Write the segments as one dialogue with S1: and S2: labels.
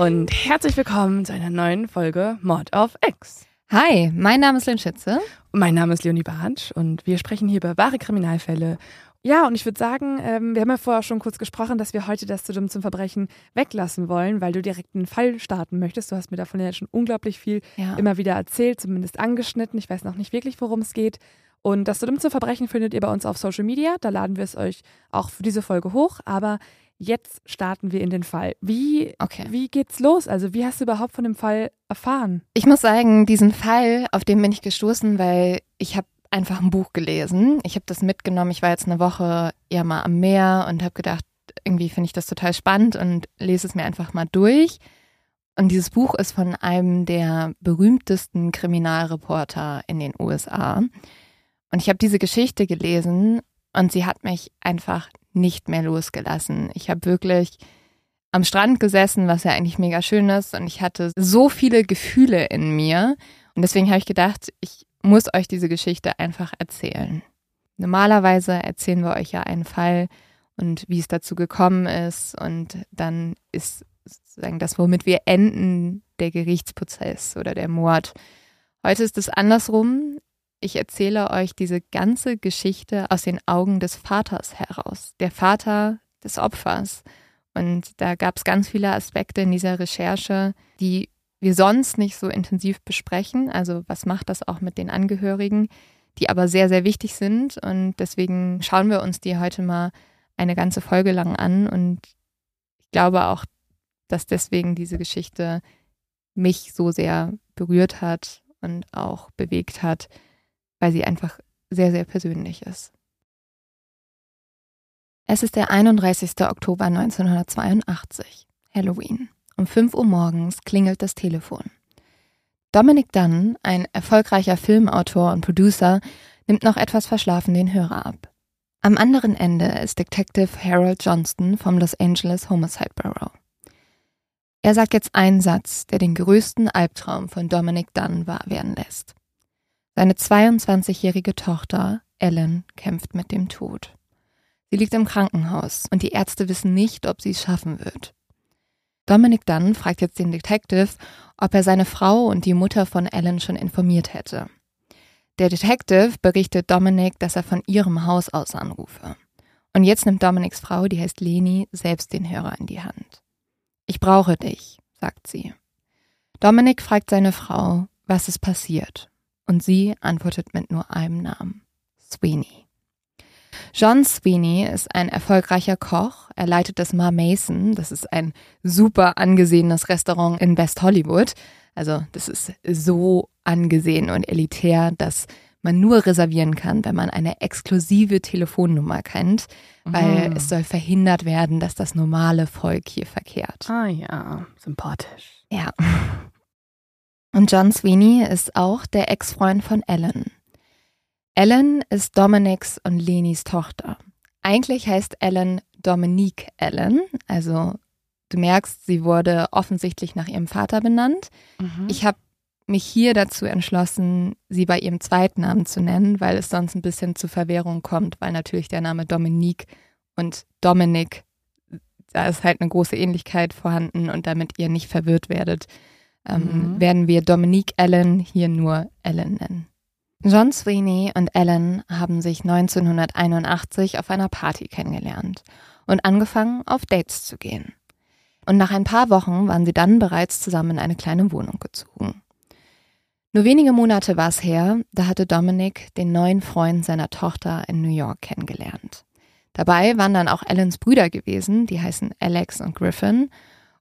S1: Und herzlich willkommen zu einer neuen Folge Mod of X.
S2: Hi, mein Name ist Lynn Schütze.
S1: Mein Name ist Leonie Bartsch und wir sprechen hier über wahre Kriminalfälle. Ja, und ich würde sagen, ähm, wir haben ja vorher schon kurz gesprochen, dass wir heute das zu dumm zum Verbrechen weglassen wollen, weil du direkt einen Fall starten möchtest. Du hast mir davon ja schon unglaublich viel
S2: Ja.
S1: immer wieder erzählt, zumindest angeschnitten. Ich weiß noch nicht wirklich, worum es geht. Und das zu dumm zum Verbrechen findet ihr bei uns auf Social Media. Da laden wir es euch auch für diese Folge hoch. Aber jetzt starten wir in den Fall. Wie,
S2: Okay.
S1: wie geht's los? Also, wie hast du überhaupt von dem Fall erfahren?
S2: Ich muss sagen, diesen Fall, auf den bin ich gestoßen, weil ich habe einfach ein Buch gelesen. Ich habe das mitgenommen. Ich war jetzt eine Woche ja mal am Meer und habe gedacht, irgendwie finde ich das total spannend und lese es mir einfach mal durch. Und dieses Buch ist von einem der berühmtesten Kriminalreporter in den USA. Und ich habe diese Geschichte gelesen und sie hat mich einfach nicht mehr losgelassen. Ich habe wirklich am Strand gesessen, was ja eigentlich mega schön ist. Und ich hatte so viele Gefühle in mir. Und deswegen habe ich gedacht, ich muss euch diese Geschichte einfach erzählen. Normalerweise erzählen wir euch ja einen Fall und wie es dazu gekommen ist. Und dann ist sozusagen das, womit wir enden, der Gerichtsprozess oder der Mord. Heute ist es andersrum. Ich erzähle euch diese ganze Geschichte aus den Augen des Vaters heraus. Der Vater des Opfers. Und da gab es ganz viele Aspekte in dieser Recherche, die wir sonst nicht so intensiv besprechen. Also was macht das auch mit den Angehörigen, die aber sehr, sehr wichtig sind. Und deswegen schauen wir uns die heute mal eine ganze Folge lang an. Und ich glaube auch, dass deswegen diese Geschichte mich so sehr berührt hat und auch bewegt hat, weil sie einfach sehr, sehr persönlich ist. Es ist der 31. Oktober 1982, Halloween. Um 5 Uhr morgens klingelt das Telefon. Dominic Dunn, ein erfolgreicher Filmautor und Producer, nimmt noch etwas verschlafen den Hörer ab. Am anderen Ende ist Detective Harold Johnston vom Los Angeles Homicide Bureau. Er sagt jetzt einen Satz, der den größten Albtraum von Dominic Dunn wahr werden lässt. Seine 22-jährige Tochter, Ellen, kämpft mit dem Tod. Sie liegt im Krankenhaus und die Ärzte wissen nicht, ob sie es schaffen wird. Dominic Dunn fragt jetzt den Detective, ob er seine Frau und die Mutter von Ellen schon informiert hätte. Der Detective berichtet Dominic, dass er von ihrem Haus aus anrufe. Und jetzt nimmt Dominics Frau, die heißt Leni, selbst den Hörer in die Hand. Ich brauche dich, sagt sie. Dominic fragt seine Frau, was ist passiert. Und sie antwortet mit nur einem Namen. Sweeney. John Sweeney ist ein erfolgreicher Koch. Er leitet das Mar Mason. Das ist ein super angesehenes Restaurant in West Hollywood. Also das ist so angesehen und elitär, dass man nur reservieren kann, wenn man eine exklusive Telefonnummer kennt, weil
S1: Mhm.
S2: es soll verhindert werden, dass das normale Volk hier verkehrt.
S1: Ah ja, sympathisch.
S2: Ja. Und John Sweeney ist auch der Ex-Freund von Ellen. Ellen ist Dominics und Lenis Tochter. Eigentlich heißt Ellen Dominique Ellen, also du merkst, sie wurde offensichtlich nach ihrem Vater benannt.
S1: Mhm.
S2: Ich habe mich hier dazu entschlossen, sie bei ihrem Zweitnamen zu nennen, weil es sonst ein bisschen zu Verwirrung kommt, weil natürlich der Name Dominique und Dominic, da ist halt eine große Ähnlichkeit vorhanden und damit ihr nicht verwirrt werdet, ähm, mhm. werden wir Dominique Allen hier nur Ellen nennen. John Sweeney und Ellen haben sich 1981 auf einer Party kennengelernt und angefangen, auf Dates zu gehen. Und nach ein paar Wochen waren sie dann bereits zusammen in eine kleine Wohnung gezogen. Nur wenige Monate war es her, da hatte Dominic den neuen Freund seiner Tochter in New York kennengelernt. Dabei waren dann auch Ellens Brüder gewesen, die heißen Alex und Griffin,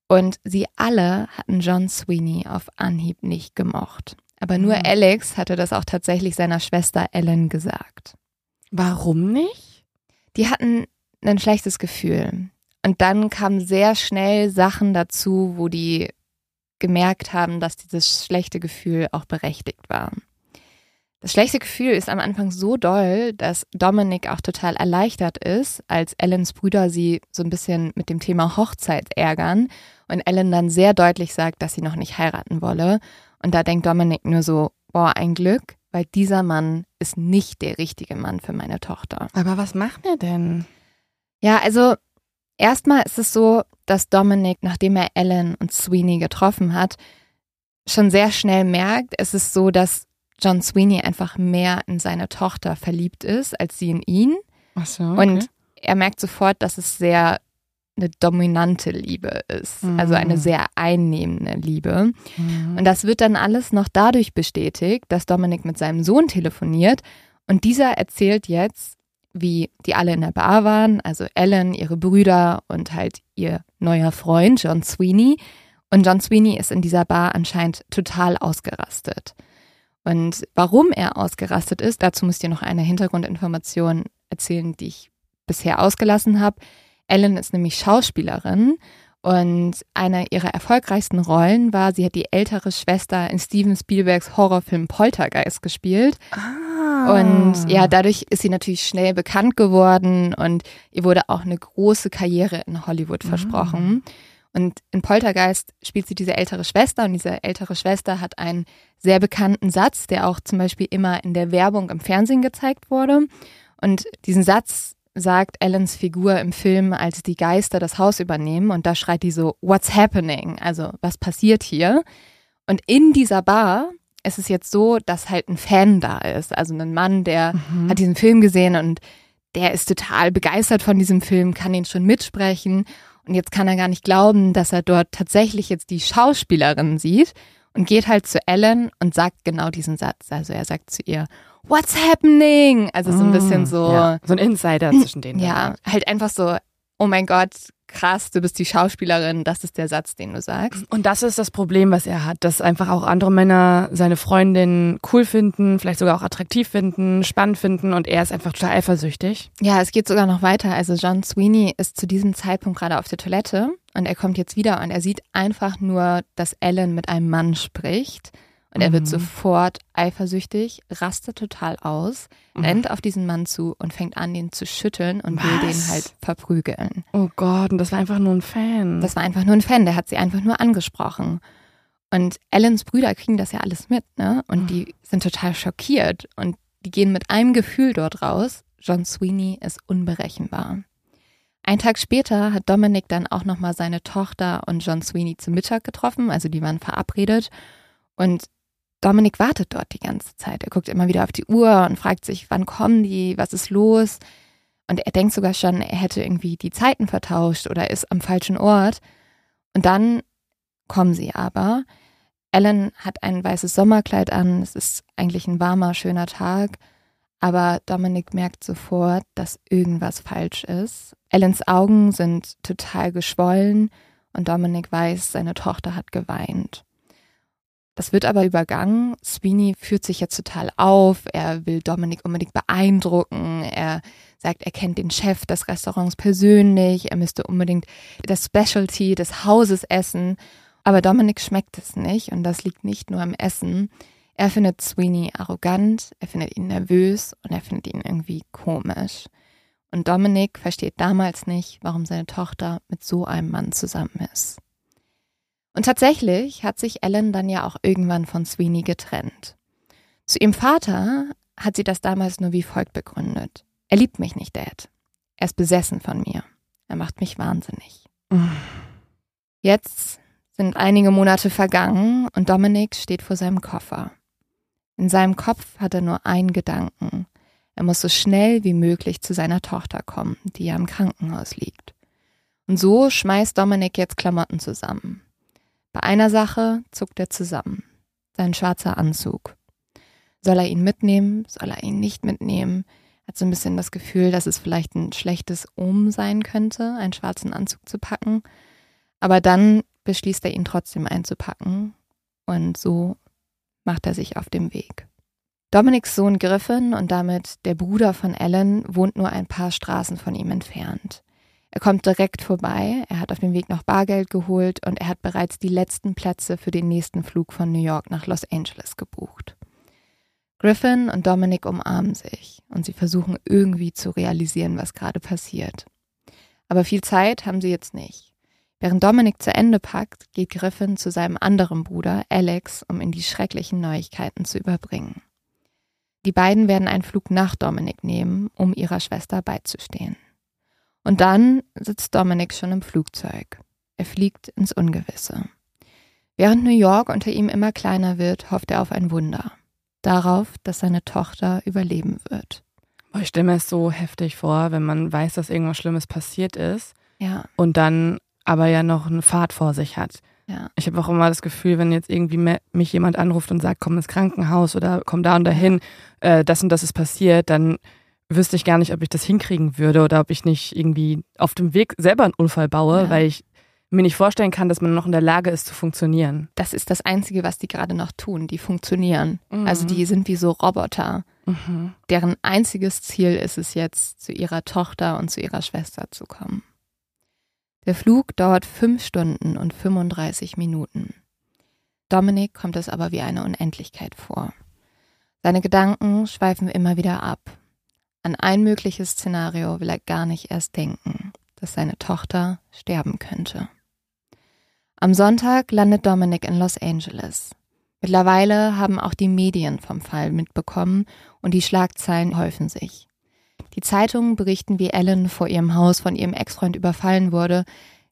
S2: und sie alle hatten John Sweeney auf Anhieb nicht gemocht. Aber nur mhm. Alex hatte das auch tatsächlich seiner Schwester Ellen gesagt.
S1: Warum nicht?
S2: Die hatten ein schlechtes Gefühl. Und dann kamen sehr schnell Sachen dazu, wo die gemerkt haben, dass dieses schlechte Gefühl auch berechtigt war. Das schlechte Gefühl ist am Anfang so doll, dass Dominic auch total erleichtert ist, als Ellens Brüder sie so ein bisschen mit dem Thema Hochzeit ärgern und Ellen dann sehr deutlich sagt, dass sie noch nicht heiraten wolle. Und da denkt Dominic nur so, boah, ein Glück, weil dieser Mann ist nicht der richtige Mann für meine Tochter.
S1: Aber was macht er denn?
S2: Ja, also erstmal ist es so, dass Dominic, nachdem er Ellen und Sweeney getroffen hat, schon sehr schnell merkt, es ist so, dass John Sweeney einfach mehr in seine Tochter verliebt ist, als sie in ihn.
S1: Ach so, okay.
S2: Und er merkt sofort, dass es sehr eine dominante Liebe ist, mhm. also eine mhm. sehr einnehmende Liebe. Mhm. Und das wird dann alles noch dadurch bestätigt, dass Dominik mit seinem Sohn telefoniert und dieser erzählt jetzt, wie die alle in der Bar waren, also Ellen, ihre Brüder und halt ihr neuer Freund John Sweeney. Und John Sweeney ist in dieser Bar anscheinend total ausgerastet. Und warum er ausgerastet ist, dazu müsst ihr noch eine Hintergrundinformation erzählen, die ich bisher ausgelassen habe. Ellen ist nämlich Schauspielerin und eine ihrer erfolgreichsten Rollen war, sie hat die ältere Schwester in Steven Spielbergs Horrorfilm Poltergeist gespielt.
S1: Ah.
S2: Und ja, dadurch ist sie natürlich schnell bekannt geworden und ihr wurde auch eine große Karriere in Hollywood ah. versprochen. Und in Poltergeist spielt sie diese ältere Schwester und diese ältere Schwester hat einen sehr bekannten Satz, der auch zum Beispiel immer in der Werbung im Fernsehen gezeigt wurde. Und diesen Satz sagt Ellens Figur im Film, als die Geister das Haus übernehmen und da schreit die so, What's happening? Also, was passiert hier? Und in dieser Bar ist es jetzt so, dass halt ein Fan da ist, also ein Mann, der mhm. hat diesen Film gesehen und der ist total begeistert von diesem Film, kann ihn schon mitsprechen und jetzt kann er gar nicht glauben, dass er dort tatsächlich jetzt die Schauspielerin sieht und geht halt zu Ellen und sagt genau diesen Satz. Also er sagt zu ihr, what's happening? Also so ein bisschen mm, so.
S1: Ja, so ein Insider zwischen denen.
S2: Ja, halt einfach so, oh mein Gott, krass, du bist die Schauspielerin, das ist der Satz, den du sagst.
S1: Und das ist das Problem, was er hat, dass einfach auch andere Männer seine Freundin cool finden, vielleicht sogar auch attraktiv finden, spannend finden und er ist einfach total eifersüchtig.
S2: Ja, es geht sogar noch weiter. Also John Sweeney ist zu diesem Zeitpunkt gerade auf der Toilette und er kommt jetzt wieder und er sieht einfach nur, dass Ellen mit einem Mann spricht und er wird mhm. sofort eifersüchtig, rastet total aus, mhm. rennt auf diesen Mann zu und fängt an, ihn zu schütteln und
S1: Was?
S2: will den halt verprügeln.
S1: Oh Gott, und das war einfach nur ein Fan.
S2: Das war einfach nur ein Fan, der hat sie einfach nur angesprochen. Und Ellens Brüder kriegen das ja alles mit, ne? Und mhm. die sind total schockiert und die gehen mit einem Gefühl dort raus. John Sweeney ist unberechenbar. Ein Tag später hat Dominic dann auch nochmal seine Tochter und John Sweeney zum Mittag getroffen, also die waren verabredet. Und Dominik wartet dort die ganze Zeit. Er guckt immer wieder auf die Uhr und fragt sich, wann kommen die, was ist los? Und er denkt sogar schon, er hätte irgendwie die Zeiten vertauscht oder ist am falschen Ort. Und dann kommen sie aber. Ellen hat ein weißes Sommerkleid an. Es ist eigentlich ein warmer, schöner Tag. Aber Dominik merkt sofort, dass irgendwas falsch ist. Ellens Augen sind total geschwollen und Dominik weiß, seine Tochter hat geweint. Das wird aber übergangen. Sweeney führt sich jetzt total auf. Er will Dominik unbedingt beeindrucken. Er sagt, er kennt den Chef des Restaurants persönlich. Er müsste unbedingt das Specialty des Hauses essen. Aber Dominik schmeckt es nicht und das liegt nicht nur am Essen. Er findet Sweeney arrogant, er findet ihn nervös und er findet ihn irgendwie komisch. Und Dominik versteht damals nicht, warum seine Tochter mit so einem Mann zusammen ist. Und tatsächlich hat sich Ellen dann ja auch irgendwann von Sweeney getrennt. Zu ihrem Vater hat sie das damals nur wie folgt begründet. Er liebt mich nicht, Dad. Er ist besessen von mir. Er macht mich wahnsinnig. Jetzt sind einige Monate vergangen und Dominik steht vor seinem Koffer. In seinem Kopf hat er nur einen Gedanken. Er muss so schnell wie möglich zu seiner Tochter kommen, die ja im Krankenhaus liegt. Und so schmeißt Dominik jetzt Klamotten zusammen. Bei einer Sache zuckt er zusammen. Sein schwarzer Anzug. Soll er ihn mitnehmen? Soll er ihn nicht mitnehmen? Hat so ein bisschen das Gefühl, dass es vielleicht ein schlechtes Um sein könnte, einen schwarzen Anzug zu packen. Aber dann beschließt er ihn trotzdem einzupacken. Und so macht er sich auf den Weg. Dominiks Sohn Griffin und damit der Bruder von Ellen wohnt nur ein paar Straßen von ihm entfernt. Er kommt direkt vorbei, er hat auf dem Weg noch Bargeld geholt und er hat bereits die letzten Plätze für den nächsten Flug von New York nach Los Angeles gebucht. Griffin und Dominic umarmen sich und sie versuchen irgendwie zu realisieren, was gerade passiert. Aber viel Zeit haben sie jetzt nicht. Während Dominic zu Ende packt, geht Griffin zu seinem anderen Bruder, Alex, um ihm die schrecklichen Neuigkeiten zu überbringen. Die beiden werden einen Flug nach Dominic nehmen, um ihrer Schwester beizustehen. Und dann sitzt Dominic schon im Flugzeug. Er fliegt ins Ungewisse. Während New York unter ihm immer kleiner wird, hofft er auf ein Wunder. Darauf, dass seine Tochter überleben wird.
S1: Ich stelle mir es so heftig vor, wenn man weiß, dass irgendwas Schlimmes passiert ist.
S2: Ja.
S1: Und dann aber ja noch eine Fahrt vor sich hat.
S2: Ja.
S1: Ich habe auch immer das Gefühl, wenn jetzt irgendwie mich jemand anruft und sagt, komm ins Krankenhaus oder komm da und dahin, äh, das und das ist passiert, dann wüsste ich gar nicht, ob ich das hinkriegen würde oder ob ich nicht irgendwie auf dem Weg selber einen Unfall baue, ja. weil ich mir nicht vorstellen kann, dass man noch in der Lage ist zu funktionieren.
S2: Das ist das Einzige, was die gerade noch tun. Die funktionieren. Mhm. Also die sind wie so Roboter. Mhm. Deren einziges Ziel ist es jetzt, zu ihrer Tochter und zu ihrer Schwester zu kommen. Der Flug dauert fünf Stunden und 35 Minuten. Dominik kommt es aber wie eine Unendlichkeit vor. Seine Gedanken schweifen immer wieder ab. An ein mögliches Szenario will er gar nicht erst denken, dass seine Tochter sterben könnte. Am Sonntag landet Dominic in Los Angeles. Mittlerweile haben auch die Medien vom Fall mitbekommen und die Schlagzeilen häufen sich. Die Zeitungen berichten, wie Ellen vor ihrem Haus von ihrem Ex-Freund überfallen wurde,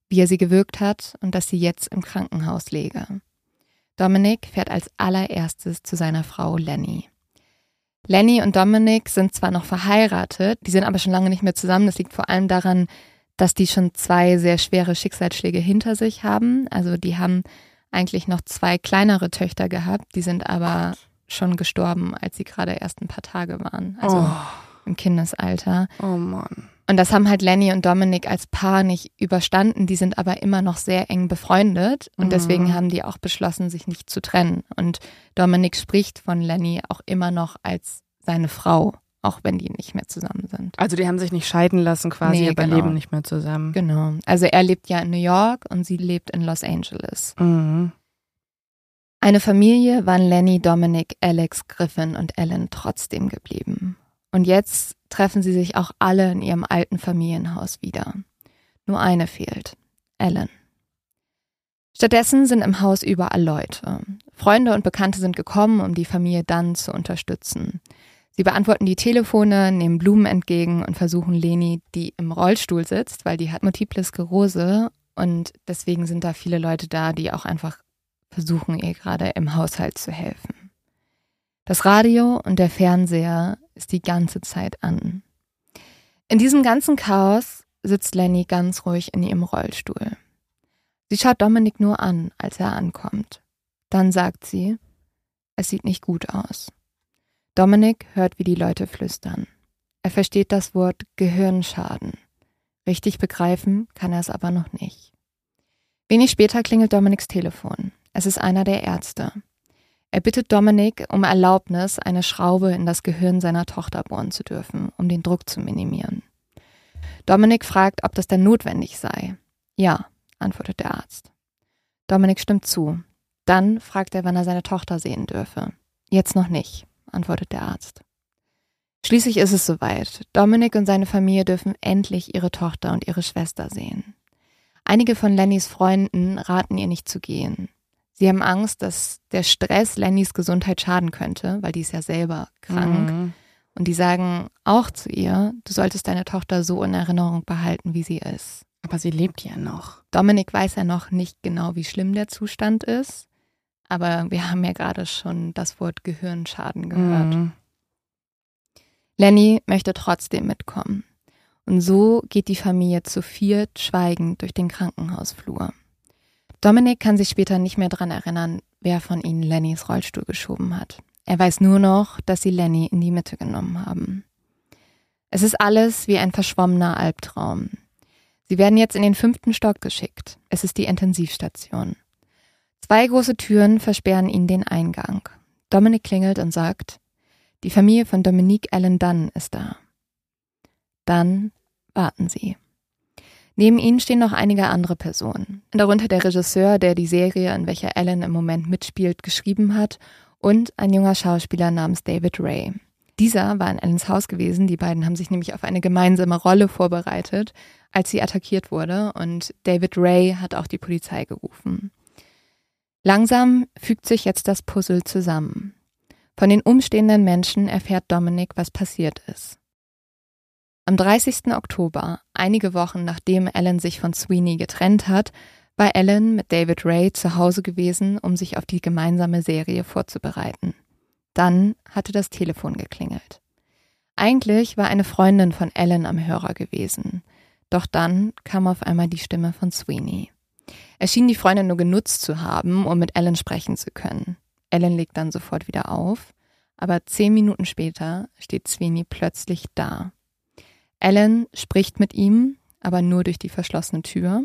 S2: wie er sie gewürgt hat und dass sie jetzt im Krankenhaus läge. Dominic fährt als allererstes zu seiner Frau Lenny. Lenny und Dominic sind zwar noch verheiratet, die sind aber schon lange nicht mehr zusammen. Das liegt vor allem daran, dass die schon zwei sehr schwere Schicksalsschläge hinter sich haben. Also die haben eigentlich noch zwei kleinere Töchter gehabt, die sind aber schon gestorben, als sie gerade erst ein paar Tage waren. Also oh. im Kindesalter.
S1: Oh Mann.
S2: Und das haben halt Lenny und Dominic als Paar nicht überstanden. Die sind aber immer noch sehr eng befreundet und mhm. deswegen haben die auch beschlossen, sich nicht zu trennen. Und Dominic spricht von Lenny auch immer noch als seine Frau auch wenn die nicht mehr zusammen sind.
S1: Also die haben sich nicht scheiden lassen quasi, nee, aber genau. leben nicht mehr zusammen.
S2: Genau. Also er lebt ja in New York und sie lebt in Los Angeles.
S1: Mhm.
S2: Eine Familie waren Lenny, Dominic, Alex, Griffin und Ellen trotzdem geblieben. Und jetzt treffen sie sich auch alle in ihrem alten Familienhaus wieder. Nur eine fehlt, Ellen. Stattdessen sind im Haus überall Leute. Freunde und Bekannte sind gekommen, um die Familie dann zu unterstützen. Sie beantworten die Telefone, nehmen Blumen entgegen und versuchen Leni, die im Rollstuhl sitzt, weil die hat Multiple Sklerose und deswegen sind da viele Leute da, die auch einfach versuchen, ihr gerade im Haushalt zu helfen. Das Radio und der Fernseher ist die ganze Zeit an. In diesem ganzen Chaos sitzt Lenny ganz ruhig in ihrem Rollstuhl. Sie schaut Dominik nur an, als er ankommt. Dann sagt sie, es sieht nicht gut aus. Dominik hört, wie die Leute flüstern. Er versteht das Wort Gehirnschaden. Richtig begreifen kann er es aber noch nicht. Wenig später klingelt Dominiks Telefon. Es ist einer der Ärzte. Er bittet Dominik um Erlaubnis, eine Schraube in das Gehirn seiner Tochter bohren zu dürfen, um den Druck zu minimieren. Dominik fragt, ob das denn notwendig sei. Ja, antwortet der Arzt. Dominik stimmt zu. Dann fragt er, wann er seine Tochter sehen dürfe. Jetzt noch nicht antwortet der Arzt. Schließlich ist es soweit. Dominik und seine Familie dürfen endlich ihre Tochter und ihre Schwester sehen. Einige von Lennys Freunden raten ihr nicht zu gehen. Sie haben Angst, dass der Stress Lennys Gesundheit schaden könnte, weil die ist ja selber krank. Mhm. Und die sagen auch zu ihr, du solltest deine Tochter so in Erinnerung behalten, wie sie ist.
S1: Aber sie lebt ja noch.
S2: Dominik weiß ja noch nicht genau, wie schlimm der Zustand ist. Aber wir haben ja gerade schon das Wort Gehirnschaden gehört. Mhm. Lenny möchte trotzdem mitkommen. Und so geht die Familie zu viert schweigend durch den Krankenhausflur. Dominik kann sich später nicht mehr daran erinnern, wer von ihnen Lennys Rollstuhl geschoben hat. Er weiß nur noch, dass sie Lenny in die Mitte genommen haben. Es ist alles wie ein verschwommener Albtraum. Sie werden jetzt in den fünften Stock geschickt. Es ist die Intensivstation. Zwei große Türen versperren ihnen den Eingang. Dominik klingelt und sagt, die Familie von Dominique Allen Dunn ist da. Dann warten sie. Neben ihnen stehen noch einige andere Personen, darunter der Regisseur, der die Serie, in welcher Allen im Moment mitspielt, geschrieben hat, und ein junger Schauspieler namens David Ray. Dieser war in Allens Haus gewesen, die beiden haben sich nämlich auf eine gemeinsame Rolle vorbereitet, als sie attackiert wurde, und David Ray hat auch die Polizei gerufen. Langsam fügt sich jetzt das Puzzle zusammen. Von den umstehenden Menschen erfährt Dominic, was passiert ist. Am 30. Oktober, einige Wochen nachdem Ellen sich von Sweeney getrennt hat, war Ellen mit David Ray zu Hause gewesen, um sich auf die gemeinsame Serie vorzubereiten. Dann hatte das Telefon geklingelt. Eigentlich war eine Freundin von Ellen am Hörer gewesen. Doch dann kam auf einmal die Stimme von Sweeney. Er schien die Freundin nur genutzt zu haben, um mit Ellen sprechen zu können. Ellen legt dann sofort wieder auf, aber zehn Minuten später steht Sweeney plötzlich da. Alan spricht mit ihm, aber nur durch die verschlossene Tür.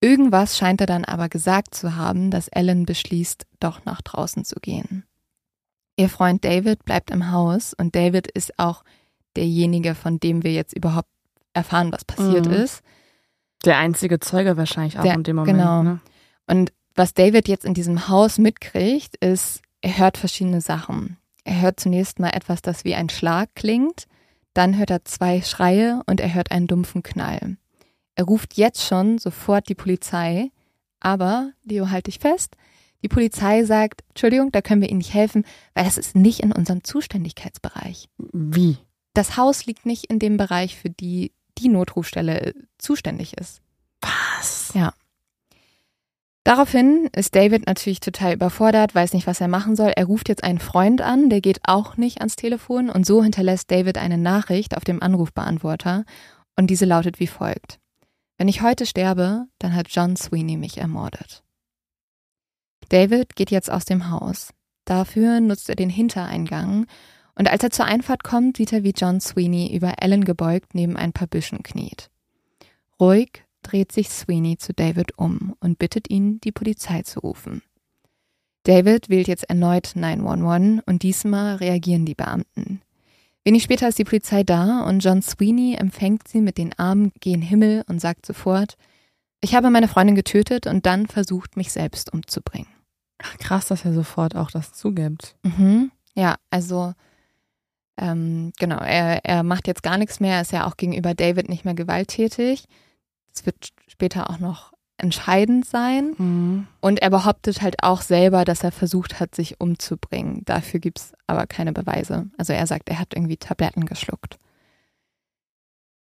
S2: Irgendwas scheint er dann aber gesagt zu haben, dass Alan beschließt, doch nach draußen zu gehen. Ihr Freund David bleibt im Haus und David ist auch derjenige, von dem wir jetzt überhaupt erfahren, was passiert mhm. ist.
S1: Der einzige Zeuge wahrscheinlich auch Der, in dem Moment.
S2: Genau. Ne? Und was David jetzt in diesem Haus mitkriegt, ist, er hört verschiedene Sachen. Er hört zunächst mal etwas, das wie ein Schlag klingt. Dann hört er zwei Schreie und er hört einen dumpfen Knall. Er ruft jetzt schon sofort die Polizei, aber, Leo, halt dich fest, die Polizei sagt, Entschuldigung, da können wir Ihnen nicht helfen, weil das ist nicht in unserem Zuständigkeitsbereich.
S1: Wie?
S2: Das Haus liegt nicht in dem Bereich, für die die Notrufstelle zuständig ist.
S1: Was?
S2: Ja. Daraufhin ist David natürlich total überfordert, weiß nicht, was er machen soll. Er ruft jetzt einen Freund an, der geht auch nicht ans Telefon und so hinterlässt David eine Nachricht auf dem Anrufbeantworter und diese lautet wie folgt. Wenn ich heute sterbe, dann hat John Sweeney mich ermordet. David geht jetzt aus dem Haus. Dafür nutzt er den Hintereingang und als er zur Einfahrt kommt, sieht er, wie John Sweeney über Ellen gebeugt neben ein paar Büschen kniet. Ruhig dreht sich Sweeney zu David um und bittet ihn, die Polizei zu rufen. David wählt jetzt erneut 911 und diesmal reagieren die Beamten. Wenig später ist die Polizei da und John Sweeney empfängt sie mit den Armen gen Himmel und sagt sofort, ich habe meine Freundin getötet und dann versucht, mich selbst umzubringen.
S1: Ach, krass, dass er sofort auch das zugibt.
S2: Mhm. Ja, also ähm, genau, er, er macht jetzt gar nichts mehr, ist ja auch gegenüber David nicht mehr gewalttätig. Es wird später auch noch entscheidend sein. Mhm. Und er behauptet halt auch selber, dass er versucht hat, sich umzubringen. Dafür gibt es aber keine Beweise. Also er sagt, er hat irgendwie Tabletten geschluckt.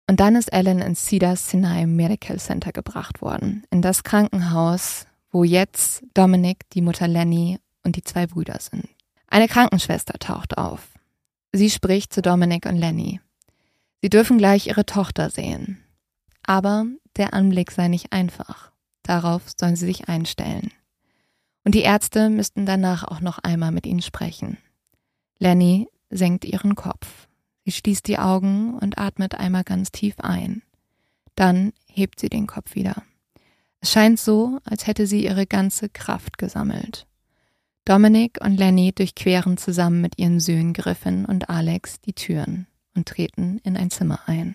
S2: Und dann ist Ellen ins Cedar Sinai Medical Center gebracht worden. In das Krankenhaus, wo jetzt Dominic, die Mutter Lenny und die zwei Brüder sind. Eine Krankenschwester taucht auf. Sie spricht zu Dominic und Lenny. Sie dürfen gleich ihre Tochter sehen. Aber der Anblick sei nicht einfach. Darauf sollen sie sich einstellen. Und die Ärzte müssten danach auch noch einmal mit ihnen sprechen. Lenny senkt ihren Kopf. Sie schließt die Augen und atmet einmal ganz tief ein. Dann hebt sie den Kopf wieder. Es scheint so, als hätte sie ihre ganze Kraft gesammelt. Dominic und Lenny durchqueren zusammen mit ihren Söhnen Griffin und Alex die Türen und treten in ein Zimmer ein.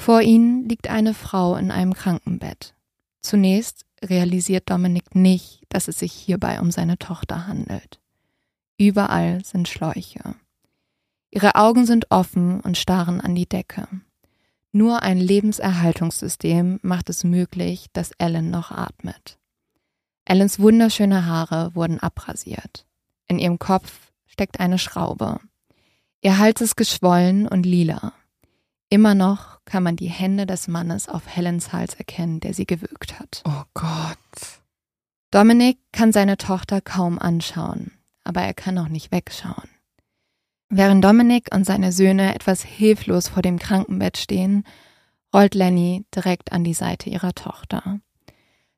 S2: Vor ihnen liegt eine Frau in einem Krankenbett. Zunächst realisiert Dominik nicht, dass es sich hierbei um seine Tochter handelt. Überall sind Schläuche. Ihre Augen sind offen und starren an die Decke. Nur ein Lebenserhaltungssystem macht es möglich, dass Ellen noch atmet. Ellens wunderschöne Haare wurden abrasiert. In ihrem Kopf steckt eine Schraube. Ihr Hals ist geschwollen und lila. Immer noch kann man die Hände des Mannes auf Helens Hals erkennen, der sie gewürgt hat.
S1: Oh Gott.
S2: Dominik kann seine Tochter kaum anschauen, aber er kann auch nicht wegschauen. Während Dominik und seine Söhne etwas hilflos vor dem Krankenbett stehen, rollt Lenny direkt an die Seite ihrer Tochter.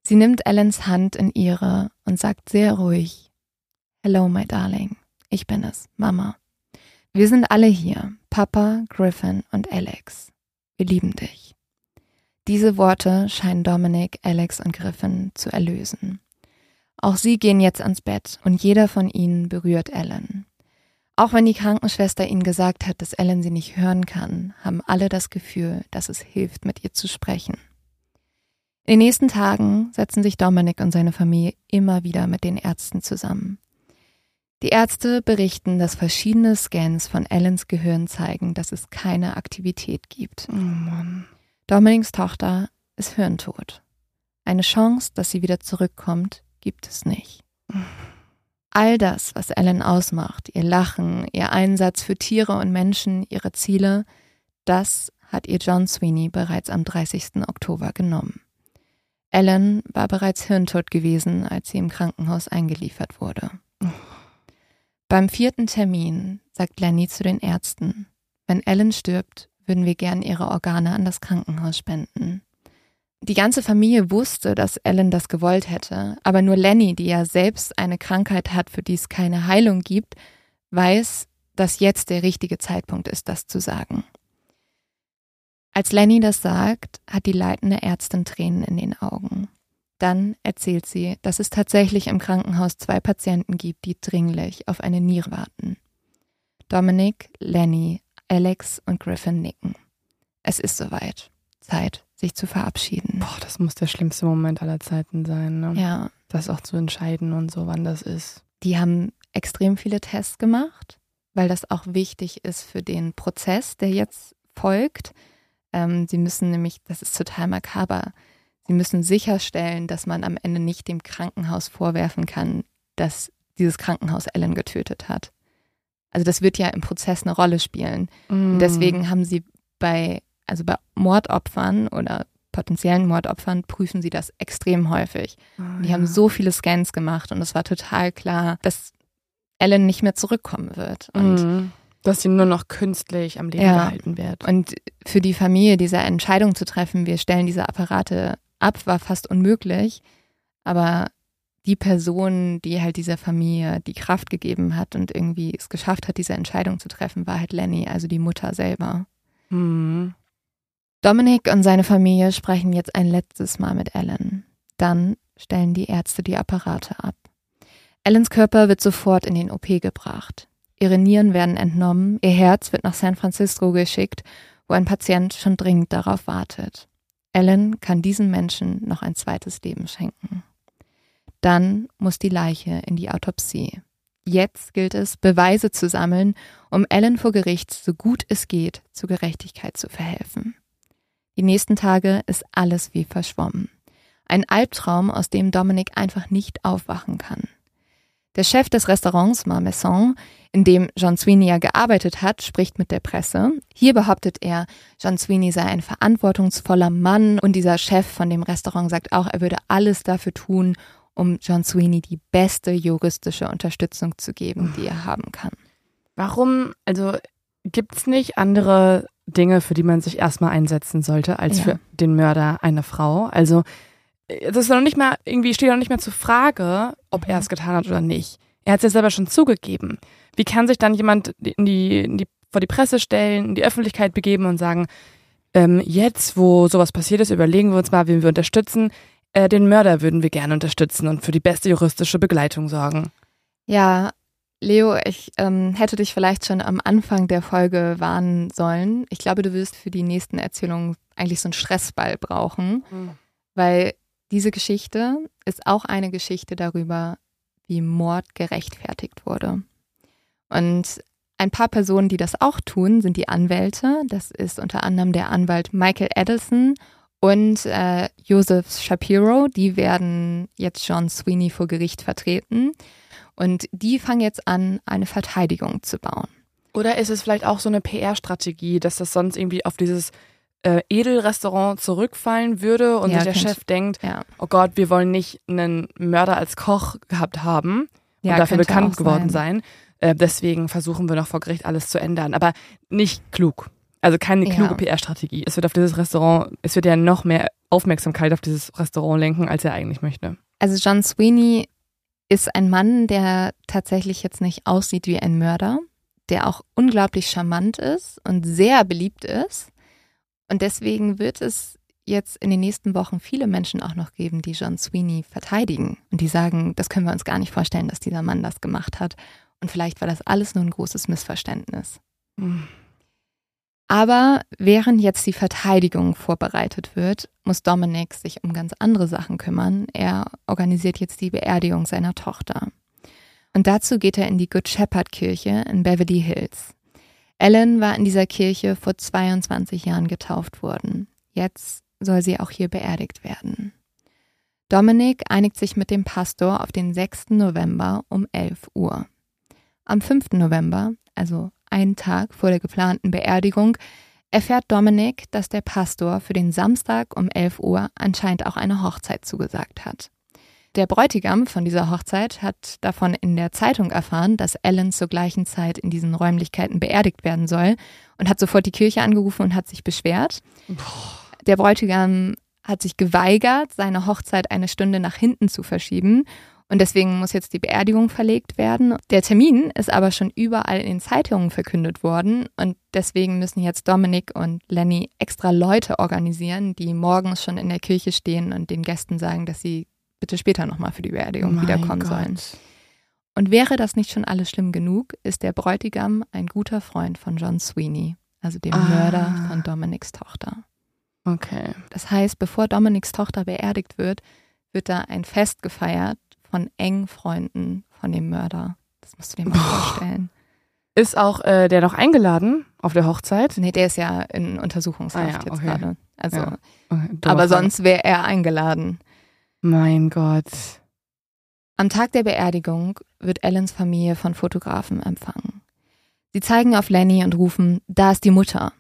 S2: Sie nimmt Ellens Hand in ihre und sagt sehr ruhig, Hello, my darling. Ich bin es, Mama. Wir sind alle hier, Papa, Griffin und Alex. Wir lieben dich. Diese Worte scheinen Dominic, Alex und Griffin zu erlösen. Auch sie gehen jetzt ans Bett und jeder von ihnen berührt Ellen. Auch wenn die Krankenschwester ihnen gesagt hat, dass Ellen sie nicht hören kann, haben alle das Gefühl, dass es hilft, mit ihr zu sprechen. In den nächsten Tagen setzen sich Dominik und seine Familie immer wieder mit den Ärzten zusammen. Die Ärzte berichten, dass verschiedene Scans von Ellens Gehirn zeigen, dass es keine Aktivität gibt.
S1: Oh Mann.
S2: Dominiks Tochter ist hirntot. Eine Chance, dass sie wieder zurückkommt, gibt es nicht. All das, was Ellen ausmacht, ihr Lachen, ihr Einsatz für Tiere und Menschen, ihre Ziele, das hat ihr John Sweeney bereits am 30. Oktober genommen. Ellen war bereits hirntot gewesen, als sie im Krankenhaus eingeliefert wurde. Beim vierten Termin sagt Lenny zu den Ärzten, wenn Ellen stirbt, würden wir gern ihre Organe an das Krankenhaus spenden. Die ganze Familie wusste, dass Ellen das gewollt hätte, aber nur Lenny, die ja selbst eine Krankheit hat, für die es keine Heilung gibt, weiß, dass jetzt der richtige Zeitpunkt ist, das zu sagen. Als Lenny das sagt, hat die leitende Ärztin Tränen in den Augen. Dann erzählt sie, dass es tatsächlich im Krankenhaus zwei Patienten gibt, die dringlich auf eine Niere warten. Dominic, Lenny, Alex und Griffin nicken. Es ist soweit. Zeit sich zu verabschieden.
S1: Boah, das muss der schlimmste Moment aller Zeiten sein, ne?
S2: Ja.
S1: Das auch zu entscheiden und so, wann das ist.
S2: Die haben extrem viele Tests gemacht, weil das auch wichtig ist für den Prozess, der jetzt folgt. Ähm, sie müssen nämlich, das ist total makaber, sie müssen sicherstellen, dass man am Ende nicht dem Krankenhaus vorwerfen kann, dass dieses Krankenhaus Ellen getötet hat. Also das wird ja im Prozess eine Rolle spielen.
S1: Mm.
S2: Und deswegen haben sie bei also bei Mordopfern oder potenziellen Mordopfern prüfen sie das extrem häufig.
S1: Oh,
S2: die
S1: ja.
S2: haben so viele Scans gemacht und es war total klar, dass Ellen nicht mehr zurückkommen wird. Und,
S1: Mhm. Dass sie nur noch künstlich am Leben
S2: Ja.
S1: gehalten wird.
S2: und für die Familie diese Entscheidung zu treffen, wir stellen diese Apparate ab, war fast unmöglich. Aber die Person, die halt dieser Familie die Kraft gegeben hat und irgendwie es geschafft hat, diese Entscheidung zu treffen, war halt Lenny, also die Mutter selber.
S1: Mhm.
S2: Dominic und seine Familie sprechen jetzt ein letztes Mal mit Ellen. Dann stellen die Ärzte die Apparate ab. Ellens Körper wird sofort in den OP gebracht. Ihre Nieren werden entnommen, ihr Herz wird nach San Francisco geschickt, wo ein Patient schon dringend darauf wartet. Ellen kann diesem Menschen noch ein zweites Leben schenken. Dann muss die Leiche in die Autopsie. Jetzt gilt es, Beweise zu sammeln, um Ellen vor Gericht so gut es geht zur Gerechtigkeit zu verhelfen. Die nächsten Tage ist alles wie verschwommen. Ein Albtraum, aus dem Dominic einfach nicht aufwachen kann. Der Chef des Restaurants Marmesson, in dem John Sweeney ja gearbeitet hat, spricht mit der Presse. Hier behauptet er, John Sweeney sei ein verantwortungsvoller Mann und dieser Chef von dem Restaurant sagt auch, er würde alles dafür tun, um John Sweeney die beste juristische Unterstützung zu geben, die er haben kann.
S1: Warum, also gibt es nicht andere Dinge, für die man sich erstmal einsetzen sollte, als
S2: Ja.
S1: für den Mörder einer Frau? Also, das ist noch nicht mal, irgendwie steht noch nicht mehr zur Frage, ob er es getan hat oder nicht. Er hat es ja selber schon zugegeben. Wie kann sich dann jemand in die, in die, vor die Presse stellen, in die Öffentlichkeit begeben und sagen, ähm, jetzt, wo sowas passiert ist, überlegen wir uns mal, wen wir unterstützen. Äh, den Mörder würden wir gerne unterstützen und für die beste juristische Begleitung sorgen.
S2: Ja, Leo, ich ähm, hätte dich vielleicht schon am Anfang der Folge warnen sollen. Ich glaube, du wirst für die nächsten Erzählungen eigentlich so einen Stressball brauchen, weil diese Geschichte ist auch eine Geschichte darüber, wie Mord gerechtfertigt wurde. Und ein paar Personen, die das auch tun, sind die Anwälte. Das ist unter anderem der Anwalt Michael Adelson und äh, Joseph Shapiro. Die werden jetzt John Sweeney vor Gericht vertreten. Und die fangen jetzt an, eine Verteidigung zu bauen.
S1: Oder ist es vielleicht auch so eine PR-Strategie, dass das sonst irgendwie auf dieses äh, Edelrestaurant zurückfallen würde und
S2: Ja,
S1: sich der Chef denkt,
S2: Ja,
S1: oh Gott, wir wollen nicht einen Mörder als Koch gehabt haben
S2: ja
S1: und dafür bekannt geworden sein. Äh, deswegen versuchen wir noch vor Gericht alles zu ändern. Aber nicht klug. Also keine kluge PR-Strategie. Es wird auf dieses Restaurant, es wird ja noch mehr Aufmerksamkeit auf dieses Restaurant lenken, als er eigentlich möchte.
S2: Also John Sweeney ist ein Mann, der tatsächlich jetzt nicht aussieht wie ein Mörder, der auch unglaublich charmant ist und sehr beliebt ist. Und deswegen wird es jetzt in den nächsten Wochen viele Menschen auch noch geben, die John Sweeney verteidigen und die sagen, das können wir uns gar nicht vorstellen, dass dieser Mann das gemacht hat. Und vielleicht war das alles nur ein großes Missverständnis.
S1: Hm.
S2: Aber während jetzt die Verteidigung vorbereitet wird, muss Dominic sich um ganz andere Sachen kümmern. Er organisiert jetzt die Beerdigung seiner Tochter. Und dazu geht er in die Good Shepherd Kirche in Beverly Hills. Ellen war in dieser Kirche vor 22 Jahren getauft worden. Jetzt soll sie auch hier beerdigt werden. Dominic einigt sich mit dem Pastor auf den 6. November um 11 Uhr. Am 5. November, also einen Tag vor der geplanten Beerdigung, erfährt Dominic, dass der Pastor für den Samstag um 11 Uhr anscheinend auch eine Hochzeit zugesagt hat. Der Bräutigam von dieser Hochzeit hat davon in der Zeitung erfahren, dass Ellen zur gleichen Zeit in diesen Räumlichkeiten beerdigt werden soll und hat sofort die Kirche angerufen und hat sich beschwert. Der Bräutigam hat sich geweigert, seine Hochzeit eine Stunde nach hinten zu verschieben und deswegen muss jetzt die Beerdigung verlegt werden. Der Termin ist aber schon überall in den Zeitungen verkündet worden und deswegen müssen jetzt Dominik und Lenny extra Leute organisieren, die morgens schon in der Kirche stehen und den Gästen sagen, dass sie bitte später nochmal für die Beerdigung
S1: Mein
S2: wiederkommen
S1: Gott.
S2: sollen. Und wäre das nicht schon alles schlimm genug, ist der Bräutigam ein guter Freund von John Sweeney, also dem
S1: Ah.
S2: Mörder von Dominics Tochter.
S1: Okay.
S2: Das heißt, bevor Dominics Tochter beerdigt wird, wird da ein Fest gefeiert von engen Freunden von dem Mörder. Das musst du dir mal vorstellen.
S1: Ist auch äh, der noch eingeladen auf der Hochzeit?
S2: Nee, der ist ja in Untersuchungshaft
S1: Ah ja,
S2: jetzt
S1: okay.
S2: gerade. Also,
S1: Ja. Okay,
S2: aber
S1: Frage.
S2: sonst wäre er eingeladen.
S1: Mein Gott.
S2: Am Tag der Beerdigung wird Ellens Familie von Fotografen empfangen. Sie zeigen auf Lenny und rufen, da ist die Mutter.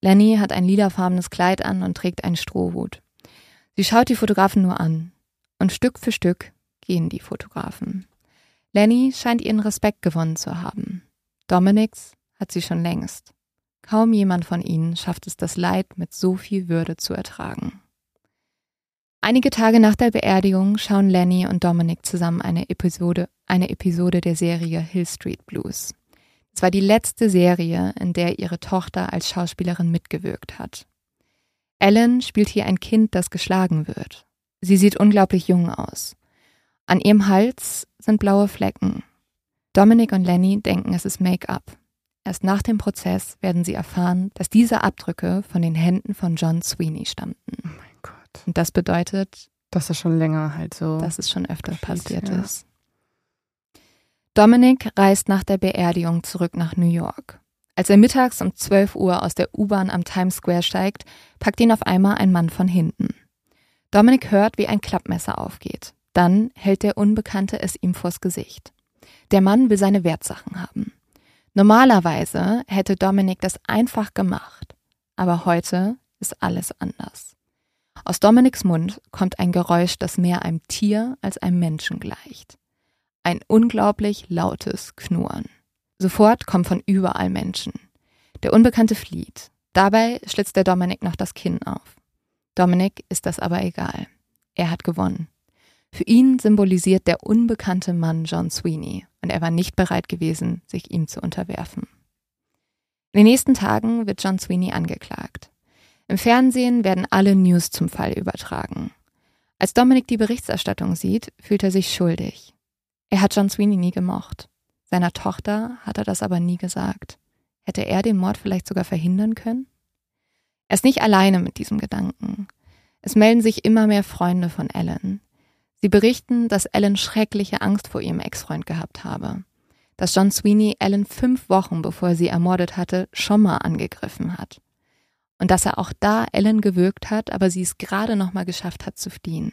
S2: Lenny hat ein lilafarbenes Kleid an und trägt einen Strohhut. Sie schaut die Fotografen nur an. Und Stück für Stück gehen die Fotografen. Lenny scheint ihren Respekt gewonnen zu haben. Dominics hat sie schon längst. Kaum jemand von ihnen schafft es, das Leid mit so viel Würde zu ertragen. Einige Tage nach der Beerdigung schauen Lenny und Dominic zusammen eine Episode, eine Episode der Serie Hill Street Blues. Es war die letzte Serie, in der ihre Tochter als Schauspielerin mitgewirkt hat. Ellen spielt hier ein Kind, das geschlagen wird. Sie sieht unglaublich jung aus. An ihrem Hals sind blaue Flecken. Dominic und Lenny denken, es ist Make-up. Erst nach dem Prozess werden sie erfahren, dass diese Abdrücke von den Händen von John Sweeney stammten.
S1: Gott.
S2: Und das bedeutet,
S1: Dass das schon länger halt so.
S2: dass es schon öfter
S1: Geschieht,
S2: passiert
S1: ja.
S2: ist. Dominic reist nach der Beerdigung zurück nach New York. Als er mittags um 12 Uhr aus der U-Bahn am Times Square steigt, packt ihn auf einmal ein Mann von hinten. Dominic hört, wie ein Klappmesser aufgeht. Dann hält der Unbekannte es ihm vors Gesicht. Der Mann will seine Wertsachen haben. Normalerweise hätte Dominic das einfach gemacht, aber heute ist alles anders. Aus Dominics Mund kommt ein Geräusch, das mehr einem Tier als einem Menschen gleicht. Ein unglaublich lautes Knurren. Sofort kommen von überall Menschen. Der Unbekannte flieht. Dabei schlitzt der Dominic noch das Kinn auf. Dominic ist das aber egal. Er hat gewonnen. Für ihn symbolisiert der unbekannte Mann John Sweeney und er war nicht bereit gewesen, sich ihm zu unterwerfen. In den nächsten Tagen wird John Sweeney angeklagt. Im Fernsehen werden alle News zum Fall übertragen. Als Dominic die Berichterstattung sieht, fühlt er sich schuldig. Er hat John Sweeney nie gemocht. Seiner Tochter hat er das aber nie gesagt. Hätte er den Mord vielleicht sogar verhindern können? Er ist nicht alleine mit diesem Gedanken. Es melden sich immer mehr Freunde von Ellen. Sie berichten, dass Ellen schreckliche Angst vor ihrem Ex-Freund gehabt habe. Dass John Sweeney Ellen fünf Wochen bevor er sie ermordet hatte, schon mal angegriffen hat. Und dass er auch da Ellen gewürgt hat, aber sie es gerade noch mal geschafft hat zu fliehen.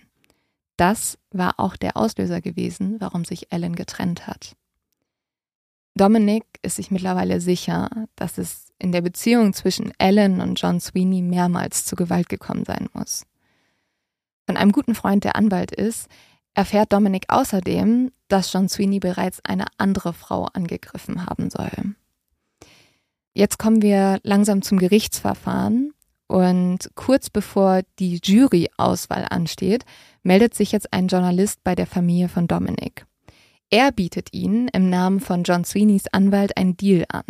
S2: Das war auch der Auslöser gewesen, warum sich Ellen getrennt hat. Dominic ist sich mittlerweile sicher, dass es in der Beziehung zwischen Ellen und John Sweeney mehrmals zu Gewalt gekommen sein muss. Von einem guten Freund, der Anwalt ist, erfährt Dominic außerdem, dass John Sweeney bereits eine andere Frau angegriffen haben soll. Jetzt kommen wir langsam zum Gerichtsverfahren und kurz bevor die Juryauswahl ansteht, meldet sich jetzt ein Journalist bei der Familie von Dominic. Er bietet ihnen im Namen von John Sweeneys Anwalt einen Deal an.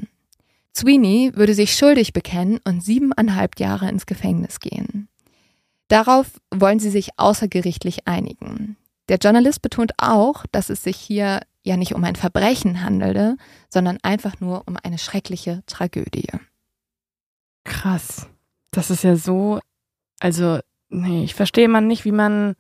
S2: Sweeney würde sich schuldig bekennen und siebeneinhalb Jahre ins Gefängnis gehen. Darauf wollen sie sich außergerichtlich einigen. Der Journalist betont auch, dass es sich hier ja nicht um ein Verbrechen handelte, sondern einfach nur um eine schreckliche Tragödie.
S1: Krass. Das ist ja so, also, nee, ich verstehe man nicht, wie man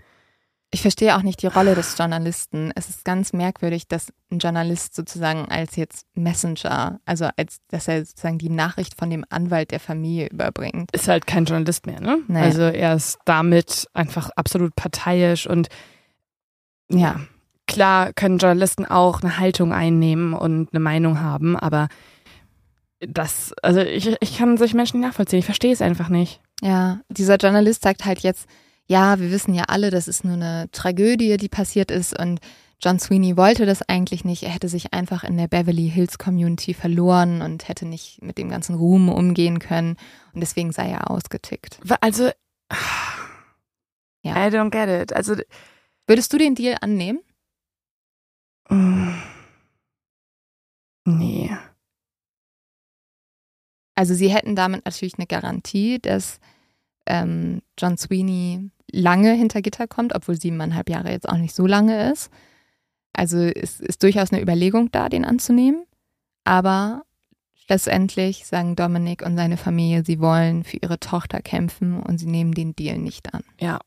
S2: ich verstehe auch nicht die Rolle des Journalisten. Es ist ganz merkwürdig, dass ein Journalist sozusagen als jetzt Messenger, also als dass er sozusagen die Nachricht von dem Anwalt der Familie überbringt.
S1: Ist halt kein Journalist mehr, ne? Nee. Also er ist damit einfach absolut parteiisch und ja, klar können Journalisten auch eine Haltung einnehmen und eine Meinung haben, aber das, also ich, ich kann solche Menschen nicht nachvollziehen. Ich verstehe es einfach nicht.
S2: Ja, dieser Journalist sagt halt jetzt, ja, wir wissen ja alle, das ist nur eine Tragödie, die passiert ist und John Sweeney wollte das eigentlich nicht. Er hätte sich einfach in der Beverly Hills Community verloren und hätte nicht mit dem ganzen Ruhm umgehen können und deswegen sei er ausgetickt.
S1: Also, ja. I don't get it. Also,
S2: würdest du den Deal annehmen?
S1: Nee.
S2: Also, sie hätten damit natürlich eine Garantie, dass ähm, John Sweeney lange hinter Gitter kommt, obwohl siebeneinhalb Jahre jetzt auch nicht so lange ist. Also es ist durchaus eine Überlegung da, den anzunehmen. Aber letztendlich sagen Dominik und seine Familie, sie wollen für ihre Tochter kämpfen und sie nehmen den Deal nicht an.
S1: Ja.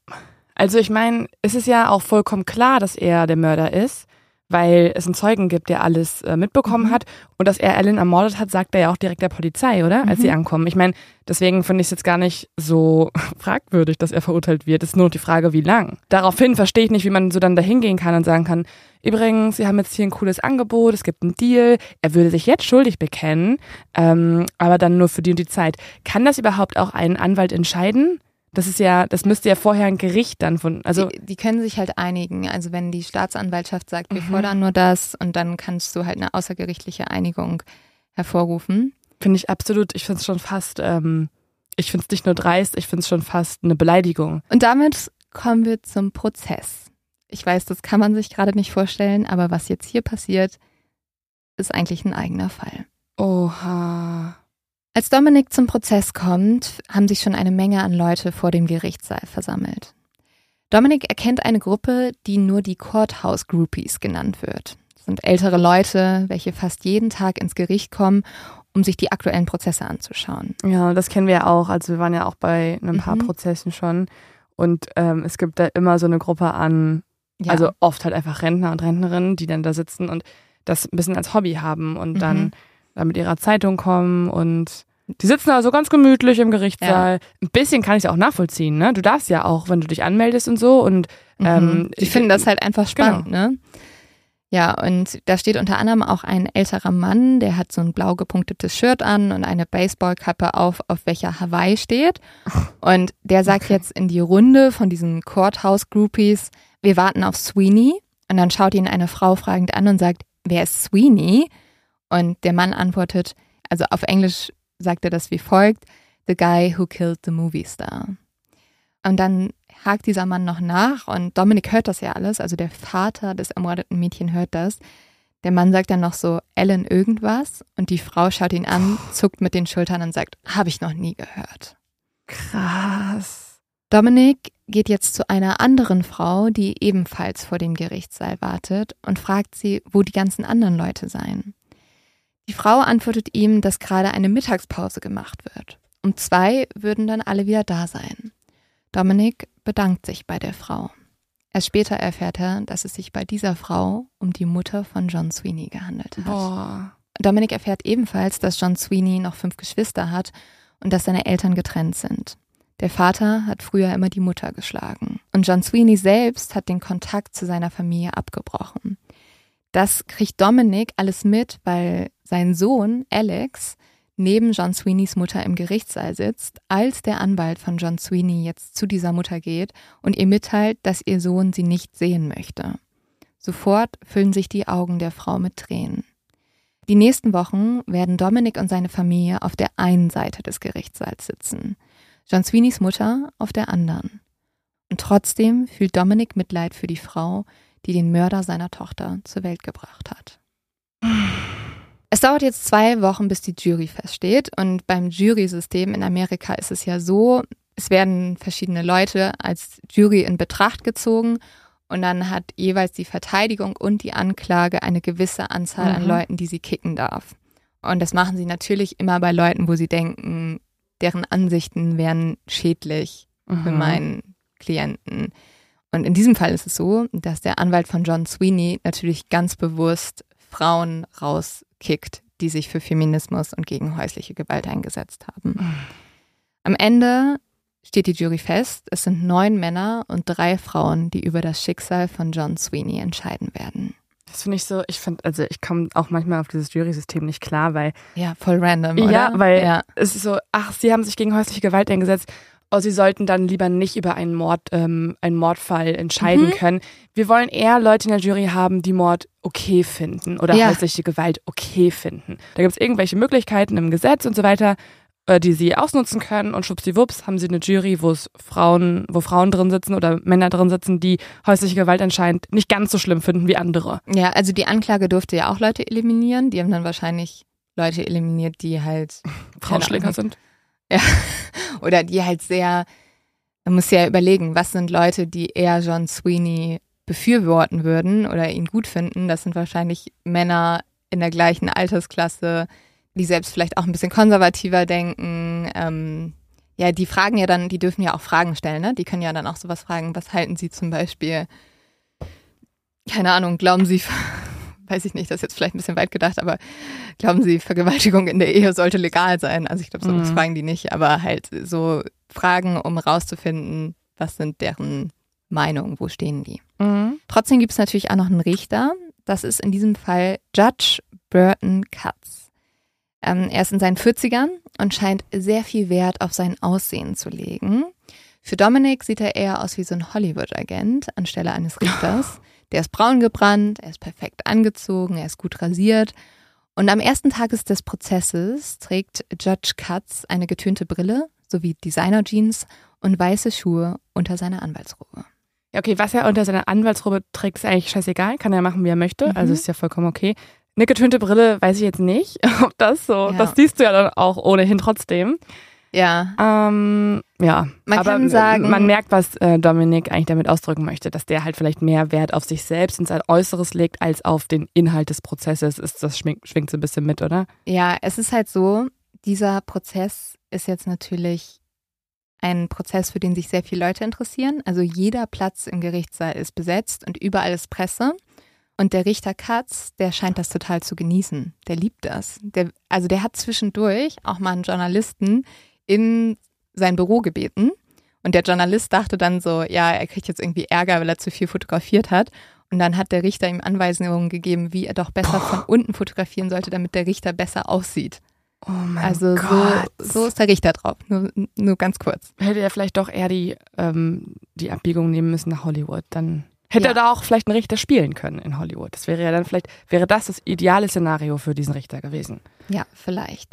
S1: Also ich meine, es ist ja auch vollkommen klar, dass er der Mörder ist weil es einen Zeugen gibt, der alles äh, mitbekommen mhm. hat. Und dass er Ellen ermordet hat, sagt er ja auch direkt der Polizei, oder? Als mhm. sie ankommen. Ich meine, deswegen finde ich es jetzt gar nicht so fragwürdig, dass er verurteilt wird. Es ist nur die Frage, wie lang. Daraufhin verstehe ich nicht, wie man so dann dahin gehen kann und sagen kann, übrigens, Sie haben jetzt hier ein cooles Angebot, es gibt einen Deal, er würde sich jetzt schuldig bekennen, ähm, aber dann nur für die und die Zeit. Kann das überhaupt auch ein Anwalt entscheiden? Das ist ja, das müsste ja vorher ein Gericht dann von, also.
S2: Die, die können sich halt einigen. Also wenn die Staatsanwaltschaft sagt, wir mhm. fordern nur das und dann kannst du halt eine außergerichtliche Einigung hervorrufen.
S1: Finde ich absolut, ich finde es schon fast, ähm, ich finde es nicht nur dreist, ich finde es schon fast eine Beleidigung.
S2: Und damit kommen wir zum Prozess. Ich weiß, das kann man sich gerade nicht vorstellen, aber was jetzt hier passiert, ist eigentlich ein eigener Fall.
S1: Oha.
S2: Als Dominik zum Prozess kommt, haben sich schon eine Menge an Leute vor dem Gerichtssaal versammelt. Dominik erkennt eine Gruppe, die nur die Courthouse Groupies genannt wird. Das sind ältere Leute, welche fast jeden Tag ins Gericht kommen, um sich die aktuellen Prozesse anzuschauen.
S1: Ja, das kennen wir ja auch. Also wir waren ja auch bei ein paar mhm. Prozessen schon. Und ähm, es gibt da immer so eine Gruppe an, ja. also oft halt einfach Rentner und Rentnerinnen, die dann da sitzen und das ein bisschen als Hobby haben und mhm. dann da mit ihrer Zeitung kommen und die sitzen also ganz gemütlich im Gerichtssaal. Ja. Ein bisschen kann ich es auch nachvollziehen, ne? Du darfst ja auch, wenn du dich anmeldest und so und
S2: mhm. ähm, die finden das halt einfach spannend, genau. ne? Ja, und da steht unter anderem auch ein älterer Mann, der hat so ein blau gepunktetes Shirt an und eine Baseballkappe auf, auf welcher Hawaii steht. Und der sagt okay. jetzt in die Runde von diesen Courthouse-Groupies, wir warten auf Sweeney. Und dann schaut ihn eine Frau fragend an und sagt, wer ist Sweeney? Und der Mann antwortet, also auf Englisch sagt er das wie folgt, The guy who killed the movie star. Und dann hakt dieser Mann noch nach und Dominik hört das ja alles, also der Vater des ermordeten Mädchen hört das. Der Mann sagt dann noch so, Ellen irgendwas und die Frau schaut ihn an, zuckt mit den Schultern und sagt, habe ich noch nie gehört.
S1: Krass.
S2: Dominik geht jetzt zu einer anderen Frau, die ebenfalls vor dem Gerichtssaal wartet und fragt sie, wo die ganzen anderen Leute seien. Die Frau antwortet ihm, dass gerade eine Mittagspause gemacht wird. Um zwei würden dann alle wieder da sein. Dominik bedankt sich bei der Frau. Erst später erfährt er, dass es sich bei dieser Frau um die Mutter von John Sweeney gehandelt hat.
S1: Boah.
S2: Dominik erfährt ebenfalls, dass John Sweeney noch fünf Geschwister hat und dass seine Eltern getrennt sind. Der Vater hat früher immer die Mutter geschlagen. Und John Sweeney selbst hat den Kontakt zu seiner Familie abgebrochen. Das kriegt Dominik alles mit, weil sein Sohn Alex neben John Sweeneys Mutter im Gerichtssaal sitzt, als der Anwalt von John Sweeney jetzt zu dieser Mutter geht und ihr mitteilt, dass ihr Sohn sie nicht sehen möchte. Sofort füllen sich die Augen der Frau mit Tränen. Die nächsten Wochen werden Dominic und seine Familie auf der einen Seite des Gerichtssaals sitzen, John Sweeneys Mutter auf der anderen. Und trotzdem fühlt Dominic Mitleid für die Frau, die den Mörder seiner Tochter zur Welt gebracht hat. Es dauert jetzt zwei Wochen, bis die Jury feststeht. Und beim Jury-System in Amerika ist es ja so, es werden verschiedene Leute als Jury in Betracht gezogen und dann hat jeweils die Verteidigung und die Anklage eine gewisse Anzahl mhm. an Leuten, die sie kicken darf. Und das machen sie natürlich immer bei Leuten, wo sie denken, deren Ansichten wären schädlich mhm. für meinen Klienten. Und in diesem Fall ist es so, dass der Anwalt von John Sweeney natürlich ganz bewusst Frauen rauskickt, die sich für Feminismus und gegen häusliche Gewalt eingesetzt haben. Mhm. Am Ende steht die Jury fest, es sind neun Männer und drei Frauen, die über das Schicksal von John Sweeney entscheiden werden.
S1: Das finde ich so, ich finde, also ich komme auch manchmal auf dieses Jury-System nicht klar, weil.
S2: Ja, voll random. Oder?
S1: Ja, weil ja. es ist so, ach, sie haben sich gegen häusliche Gewalt eingesetzt. Oh, sie sollten dann lieber nicht über einen Mord, ähm, einen Mordfall entscheiden mhm. können. Wir wollen eher Leute in der Jury haben, die Mord okay finden oder ja. häusliche Gewalt okay finden. Da gibt es irgendwelche Möglichkeiten im Gesetz und so weiter, äh, die sie ausnutzen können und schwuppsiwupps haben sie eine Jury, wo es Frauen, wo Frauen drin sitzen oder Männer drin sitzen, die häusliche Gewalt anscheinend nicht ganz so schlimm finden wie andere.
S2: Ja, also die Anklage durfte ja auch Leute eliminieren. Die haben dann wahrscheinlich Leute eliminiert, die halt
S1: Frauenschläger sind.
S2: Ja. Oder die halt sehr, man muss ja überlegen, was sind Leute, die eher John Sweeney befürworten würden oder ihn gut finden. Das sind wahrscheinlich Männer in der gleichen Altersklasse, die selbst vielleicht auch ein bisschen konservativer denken. Ähm, ja, die fragen ja dann, die dürfen ja auch Fragen stellen, ne? Die können ja dann auch sowas fragen, was halten sie zum Beispiel, keine Ahnung, glauben sie, weiß ich nicht, das ist jetzt vielleicht ein bisschen weit gedacht, aber glauben sie, Vergewaltigung in der Ehe sollte legal sein? Also ich glaube, sowas mhm. fragen die nicht, aber halt so Fragen, um rauszufinden, was sind deren Meinungen, wo stehen die. Mhm. Trotzdem gibt es natürlich auch noch einen Richter. Das ist in diesem Fall Judge Burton Katz. Ähm, er ist in seinen 40ern und scheint sehr viel Wert auf sein Aussehen zu legen. Für Dominic sieht er eher aus wie so ein Hollywood-Agent anstelle eines Richters. Der ist braun gebrannt, er ist perfekt angezogen, er ist gut rasiert. Und am ersten Tag des Prozesses trägt Judge Katz eine getönte Brille sowie Designer-Jeans und weiße Schuhe unter seiner Anwaltsrobe.
S1: Ja, okay, was er unter seiner Anwaltsrobe trägt, ist eigentlich scheißegal. Kann er machen, wie er möchte. Mhm. Also ist ja vollkommen okay. Eine getönte Brille weiß ich jetzt nicht, ob das so, ja. das siehst du ja dann auch ohnehin trotzdem.
S2: Ja.
S1: Ähm, ja.
S2: Man Aber kann sagen,
S1: man merkt, was äh, Dominik eigentlich damit ausdrücken möchte, dass der halt vielleicht mehr Wert auf sich selbst und sein Äußeres legt, als auf den Inhalt des Prozesses. Ist, das schwingt, schwingt so ein bisschen mit, oder?
S2: Ja, es ist halt so, dieser Prozess ist jetzt natürlich ein Prozess, für den sich sehr viele Leute interessieren. Also jeder Platz im Gerichtssaal ist besetzt und überall ist Presse. Und der Richter Katz, der scheint das total zu genießen. Der liebt das. Der, also der hat zwischendurch auch mal einen Journalisten in sein Büro gebeten. Und der Journalist dachte dann so, ja, er kriegt jetzt irgendwie Ärger, weil er zu viel fotografiert hat. Und dann hat der Richter ihm Anweisungen gegeben, wie er doch besser Boah. von unten fotografieren sollte, damit der Richter besser aussieht.
S1: Oh mein
S2: also
S1: Gott.
S2: So, so ist der Richter drauf. Nur, nur ganz kurz.
S1: Hätte er vielleicht doch eher die, ähm, die Abbiegung nehmen müssen nach Hollywood, dann Hätte ja. er da auch vielleicht einen Richter spielen können in Hollywood. Das wäre ja dann vielleicht, wäre das das ideale Szenario für diesen Richter gewesen.
S2: Ja, vielleicht.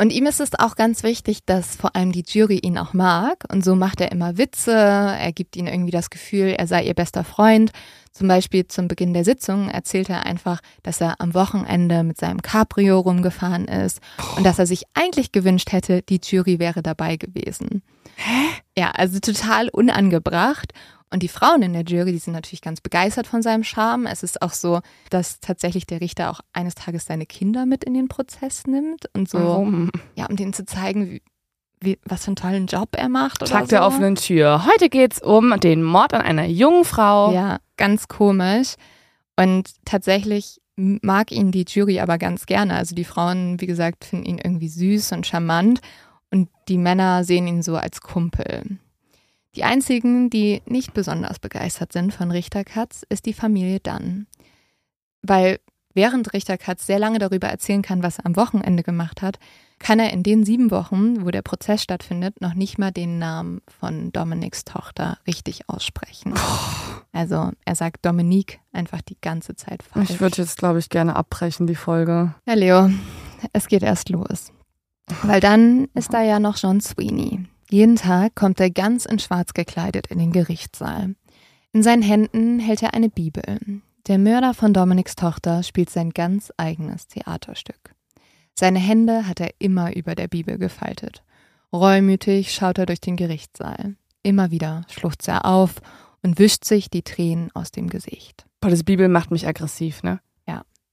S2: Und ihm ist es auch ganz wichtig, dass vor allem die Jury ihn auch mag. Und so macht er immer Witze. Er gibt ihnen irgendwie das Gefühl, er sei ihr bester Freund. Zum Beispiel zum Beginn der Sitzung erzählt er einfach, dass er am Wochenende mit seinem Cabrio rumgefahren ist und dass er sich eigentlich gewünscht hätte, die Jury wäre dabei gewesen.
S1: Hä?
S2: Ja, also total unangebracht. Und die Frauen in der Jury, die sind natürlich ganz begeistert von seinem Charme. Es ist auch so, dass tatsächlich der Richter auch eines Tages seine Kinder mit in den Prozess nimmt und so,
S1: Warum?
S2: ja, um denen zu zeigen, wie, wie, was für einen tollen Job er macht.
S1: Tag
S2: so.
S1: der offenen Tür. Heute geht es um den Mord an einer jungen Frau.
S2: Ja, ganz komisch. Und tatsächlich mag ihn die Jury aber ganz gerne. Also die Frauen, wie gesagt, finden ihn irgendwie süß und charmant und die Männer sehen ihn so als Kumpel. Die einzigen, die nicht besonders begeistert sind von Richter Katz, ist die Familie Dunn. Weil während Richter Katz sehr lange darüber erzählen kann, was er am Wochenende gemacht hat, kann er in den sieben Wochen, wo der Prozess stattfindet, noch nicht mal den Namen von Dominiks Tochter richtig aussprechen. Also er sagt Dominique einfach die ganze Zeit falsch.
S1: Ich würde jetzt, glaube ich, gerne abbrechen, die Folge.
S2: Ja, Leo, es geht erst los. Weil dann ist da ja noch John Sweeney. Jeden Tag kommt er ganz in Schwarz gekleidet in den Gerichtssaal. In seinen Händen hält er eine Bibel. Der Mörder von Dominiks Tochter spielt sein ganz eigenes Theaterstück. Seine Hände hat er immer über der Bibel gefaltet. Reumütig schaut er durch den Gerichtssaal. Immer wieder schluchzt er auf und wischt sich die Tränen aus dem Gesicht.
S1: Boah, das Bibel macht mich aggressiv, ne?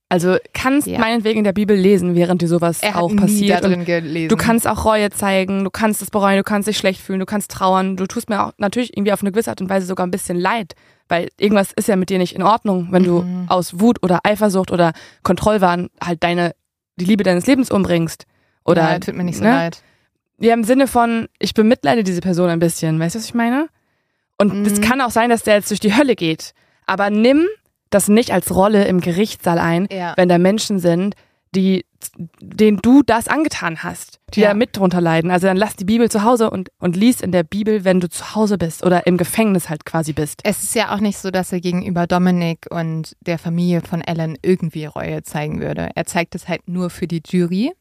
S1: Also kannst
S2: Ja.
S1: meinetwegen in der Bibel lesen, während dir sowas
S2: Er hat
S1: auch
S2: nie
S1: passiert.
S2: da
S1: Und
S2: drin gelesen.
S1: Du kannst auch Reue zeigen, du kannst es bereuen, du kannst dich schlecht fühlen, du kannst trauern. Du tust mir auch natürlich irgendwie auf eine gewisse Art und Weise sogar ein bisschen leid, weil irgendwas ist ja mit dir nicht in Ordnung, wenn du
S2: Mhm.
S1: aus Wut oder Eifersucht oder Kontrollwahn halt deine die Liebe deines Lebens umbringst. Oder
S2: ja, tut mir nicht so
S1: ne?
S2: leid.
S1: Ja, im Sinne von, ich bemitleide diese Person ein bisschen. Weißt du, was ich meine? Und es
S2: Mhm.
S1: kann auch sein, dass der jetzt durch die Hölle geht. Aber nimm das nicht als Rolle im Gerichtssaal ein,
S2: Ja.
S1: wenn da Menschen sind, die, denen du das angetan hast, die
S2: Ja.
S1: da mit drunter leiden. Also dann lass die Bibel zu Hause und, und lies in der Bibel, wenn du zu Hause bist oder im Gefängnis halt quasi bist.
S2: Es ist ja auch nicht so, dass er gegenüber Dominic und der Familie von Ellen irgendwie Reue zeigen würde. Er zeigt es halt nur für die Jury.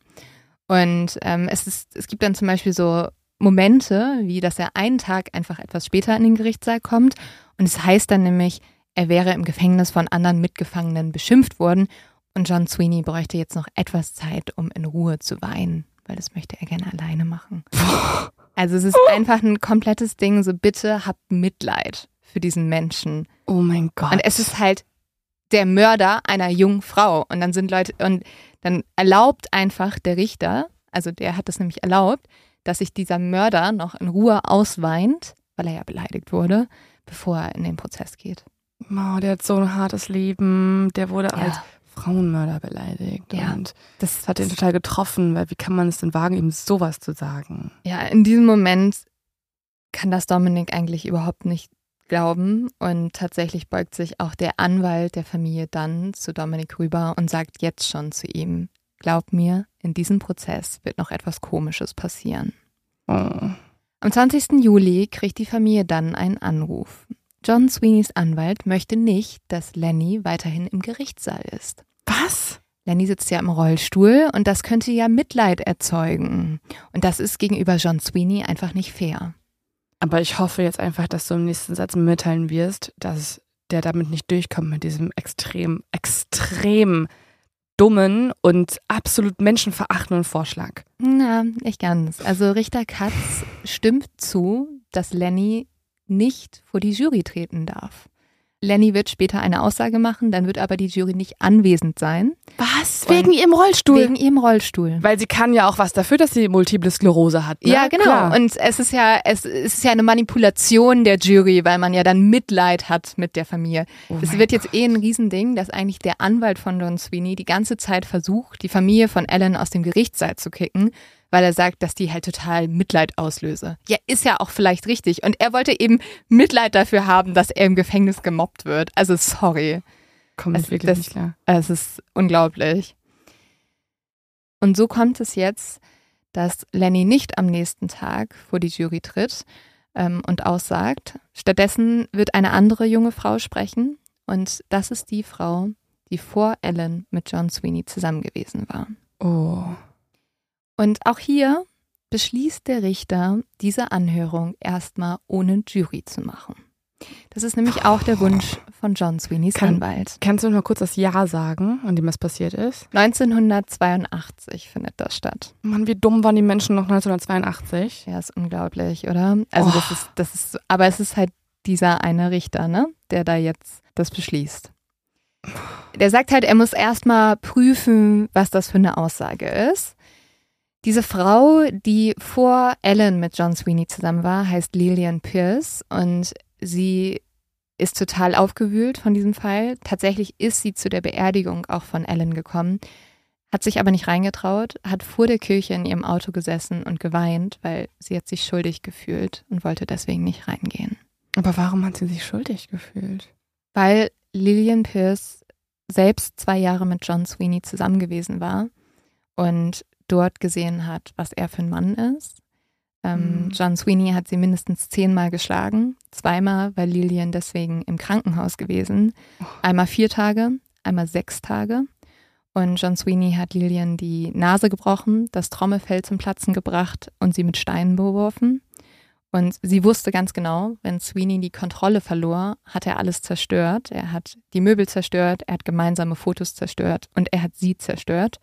S2: Und ähm, es, ist, es gibt dann zum Beispiel so Momente, wie dass er einen Tag einfach etwas später in den Gerichtssaal kommt. Und es heißt dann nämlich, er wäre im Gefängnis von anderen Mitgefangenen beschimpft worden. Und John Sweeney bräuchte jetzt noch etwas Zeit, um in Ruhe zu weinen, weil das möchte er gerne alleine machen. Also es ist einfach ein komplettes Ding, so bitte habt Mitleid für diesen Menschen.
S1: Oh mein Gott.
S2: Und es ist halt der Mörder einer jungen Frau. Und dann sind Leute, und dann erlaubt einfach der Richter, also der hat das nämlich erlaubt, dass sich dieser Mörder noch in Ruhe ausweint, weil er ja beleidigt wurde, bevor er in den Prozess geht.
S1: Oh, der hat so ein hartes Leben. Der wurde als Frauenmörder beleidigt.
S2: Ja.
S1: Und
S2: das
S1: das hat ihn total getroffen, weil wie kann man es denn wagen, ihm sowas zu sagen?
S2: Ja, in diesem Moment kann das Dominik eigentlich überhaupt nicht glauben und tatsächlich beugt sich auch der Anwalt der Familie dann zu Dominik rüber und sagt jetzt schon zu ihm, glaub mir, in diesem Prozess wird noch etwas Komisches passieren.
S1: Oh.
S2: Am 20. Juli kriegt die Familie dann einen Anruf. John Sweeneys Anwalt möchte nicht, dass Lenny weiterhin im Gerichtssaal ist.
S1: Was?
S2: Lenny sitzt ja im Rollstuhl und das könnte ja Mitleid erzeugen. Und das ist gegenüber John Sweeney einfach nicht fair.
S1: Aber ich hoffe jetzt einfach, dass du im nächsten Satz mitteilen wirst, dass der damit nicht durchkommt mit diesem extrem, extrem dummen und absolut menschenverachtenden Vorschlag.
S2: Na, nicht ganz. Also Richter Katz stimmt zu, dass Lenny nicht vor die Jury treten darf. Lenny wird später eine Aussage machen, dann wird aber die Jury nicht anwesend sein,
S1: Was?
S2: Und
S1: Wegen ihrem Rollstuhl?
S2: wegen ihrem Rollstuhl.
S1: Weil sie kann ja auch was dafür, dass sie multiple Sklerose hat. Ne?
S2: Ja, genau.
S1: Klar.
S2: Und es ist ja, es ist ja eine Manipulation der Jury, weil man ja dann Mitleid hat mit der Familie.
S1: Oh
S2: Es wird jetzt eh ein Riesending, dass eigentlich der Anwalt von Don Sweeney die ganze Zeit versucht, die Familie von Ellen aus dem Gerichtssaal zu kicken, weil er sagt, dass die halt total Mitleid auslöse. Ja, ist ja auch vielleicht richtig. Und er wollte eben Mitleid dafür haben, dass er im Gefängnis gemobbt wird. Also sorry.
S1: Kommt
S2: es-
S1: wirklich
S2: das-
S1: nicht klar.
S2: Es ist unglaublich. Und so kommt es jetzt, dass Lenny nicht am nächsten Tag vor die Jury tritt ähm, und aussagt. Stattdessen wird eine andere junge Frau sprechen. Und das ist die Frau, die vor Ellen mit John Sweeney zusammen gewesen war.
S1: Oh.
S2: Und auch hier beschließt der Richter, diese Anhörung erstmal ohne Jury zu machen. Das ist nämlich auch der Wunsch von John Sweeneys
S1: Kann-
S2: Anwalt.
S1: Kannst du noch mal kurz das Jahr sagen, an dem das passiert ist?
S2: 1982 findet das statt.
S1: Mann, wie dumm waren die Menschen noch 1982?
S2: Ja, ist unglaublich, oder? Also
S1: Oh.
S2: das ist, das ist, aber es ist halt dieser eine Richter, ne, der da jetzt das beschließt. Der sagt halt, er muss erstmal prüfen, was das für eine Aussage ist. Diese Frau, die vor Ellen mit John Sweeney zusammen war, heißt Lillian Pierce und sie ist total aufgewühlt von diesem Fall. Tatsächlich ist sie zu der Beerdigung auch von Ellen gekommen, hat sich aber nicht reingetraut, hat vor der Kirche in ihrem Auto gesessen und geweint, weil sie hat sich schuldig gefühlt und wollte deswegen nicht reingehen.
S1: Aber warum hat sie sich schuldig gefühlt?
S2: Weil Lillian Pierce selbst zwei Jahre mit John Sweeney zusammen gewesen war und dort gesehen hat, was er für ein Mann ist. Ähm,
S1: Mhm.
S2: John Sweeney hat sie mindestens zehnmal geschlagen. Zweimal war Lillian deswegen im Krankenhaus gewesen. Einmal vier Tage, einmal sechs Tage. Und John Sweeney hat Lillian die Nase gebrochen, das Trommelfell zum Platzen gebracht und sie mit Steinen beworfen. Und sie wusste ganz genau, wenn Sweeney die Kontrolle verlor, hat er alles zerstört. Er hat die Möbel zerstört, er hat gemeinsame Fotos zerstört und er hat sie zerstört.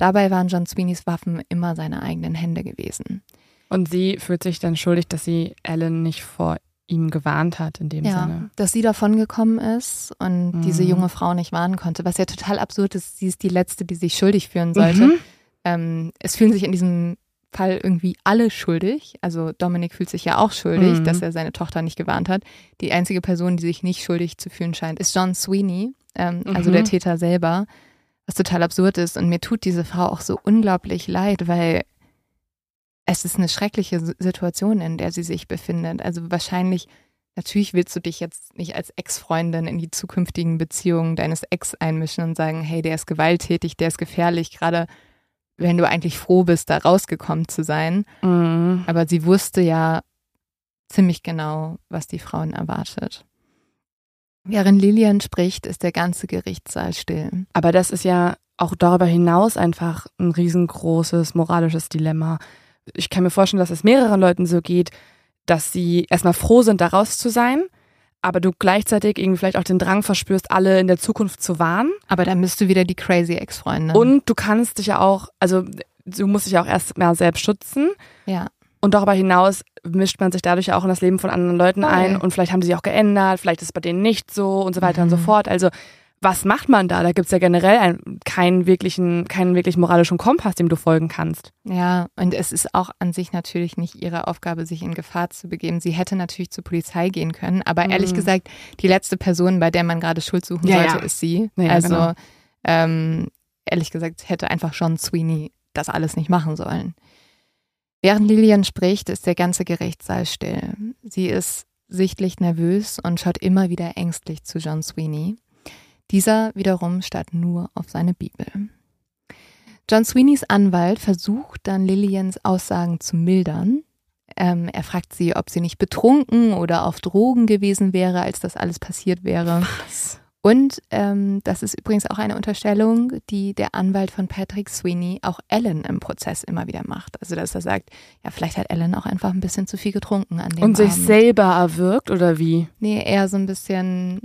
S2: Dabei waren John Sweeneys Waffen immer seine eigenen Hände gewesen.
S1: Und sie fühlt sich dann schuldig, dass sie Ellen nicht vor ihm gewarnt hat, in dem
S2: Ja,
S1: Sinne.
S2: dass sie davongekommen ist und
S1: Mhm.
S2: diese junge Frau nicht warnen konnte, was ja total absurd ist. Sie ist die Letzte, die sich schuldig fühlen sollte.
S1: Mhm.
S2: Ähm, es fühlen sich in diesem Fall irgendwie alle schuldig. Also Dominik fühlt sich ja auch schuldig,
S1: Mhm.
S2: dass er seine Tochter nicht gewarnt hat. Die einzige Person, die sich nicht schuldig zu fühlen scheint, ist John Sweeney, ähm, also
S1: Mhm.
S2: der Täter selber, was total absurd ist. Und mir tut diese Frau auch so unglaublich leid, weil es ist eine schreckliche Situation, in der sie sich befindet. Also wahrscheinlich, natürlich willst du dich jetzt nicht als Ex-Freundin in die zukünftigen Beziehungen deines Ex einmischen und sagen, hey, der ist gewalttätig, der ist gefährlich, gerade wenn du eigentlich froh bist, da rausgekommen zu sein.
S1: Mhm.
S2: Aber sie wusste ja ziemlich genau, was die Frauen erwartet. Während Lilian spricht, ist der ganze Gerichtssaal still.
S1: Aber das ist ja auch darüber hinaus einfach ein riesengroßes moralisches Dilemma. Ich kann mir vorstellen, dass es mehreren Leuten so geht, dass sie erstmal froh sind, da raus zu sein, aber du gleichzeitig irgendwie vielleicht auch den Drang verspürst, alle in der Zukunft zu warnen.
S2: Aber dann bist du wieder die crazy Ex-Freundin.
S1: Und du kannst dich ja auch, also du musst dich ja auch erst mal selbst schützen.
S2: ja,
S1: Und darüber hinaus mischt man sich dadurch auch in das Leben von anderen Leuten ein und vielleicht haben sie sich auch geändert, vielleicht ist es bei denen nicht so und so weiter und so
S2: Mhm.
S1: fort. Also was macht man da? Da gibt's ja generell ein, keinen wirklichen, keinen wirklich moralischen Kompass, dem du folgen kannst.
S2: ja, und es ist auch an sich natürlich nicht ihre Aufgabe, sich in Gefahr zu begeben. Sie hätte natürlich zur Polizei gehen können, aber ehrlich
S1: Mhm.
S2: gesagt, die letzte Person, bei der man gerade Schuld suchen
S1: Ja,
S2: sollte,
S1: ja.
S2: ist sie.
S1: Ja,
S2: also
S1: genau.
S2: ähm, ehrlich gesagt, hätte einfach John Sweeney das alles nicht machen sollen. Während Lillian spricht, ist der ganze Gerichtssaal still. Sie ist sichtlich nervös und schaut immer wieder ängstlich zu John Sweeney. Dieser wiederum starrt nur auf seine Bibel. John Sweeneys Anwalt versucht dann Lillians Aussagen zu mildern. Ähm, er fragt sie, ob sie nicht betrunken oder auf Drogen gewesen wäre, als das alles passiert wäre.
S1: Was?
S2: Und ähm, das ist übrigens auch eine Unterstellung, die der Anwalt von Patrick Sweeney auch Ellen im Prozess immer wieder macht. Also dass er sagt, ja, vielleicht hat Ellen auch einfach ein bisschen zu viel getrunken an dem
S1: Und sich
S2: Abend.
S1: selber erwürgt oder wie?
S2: Nee, eher so ein bisschen,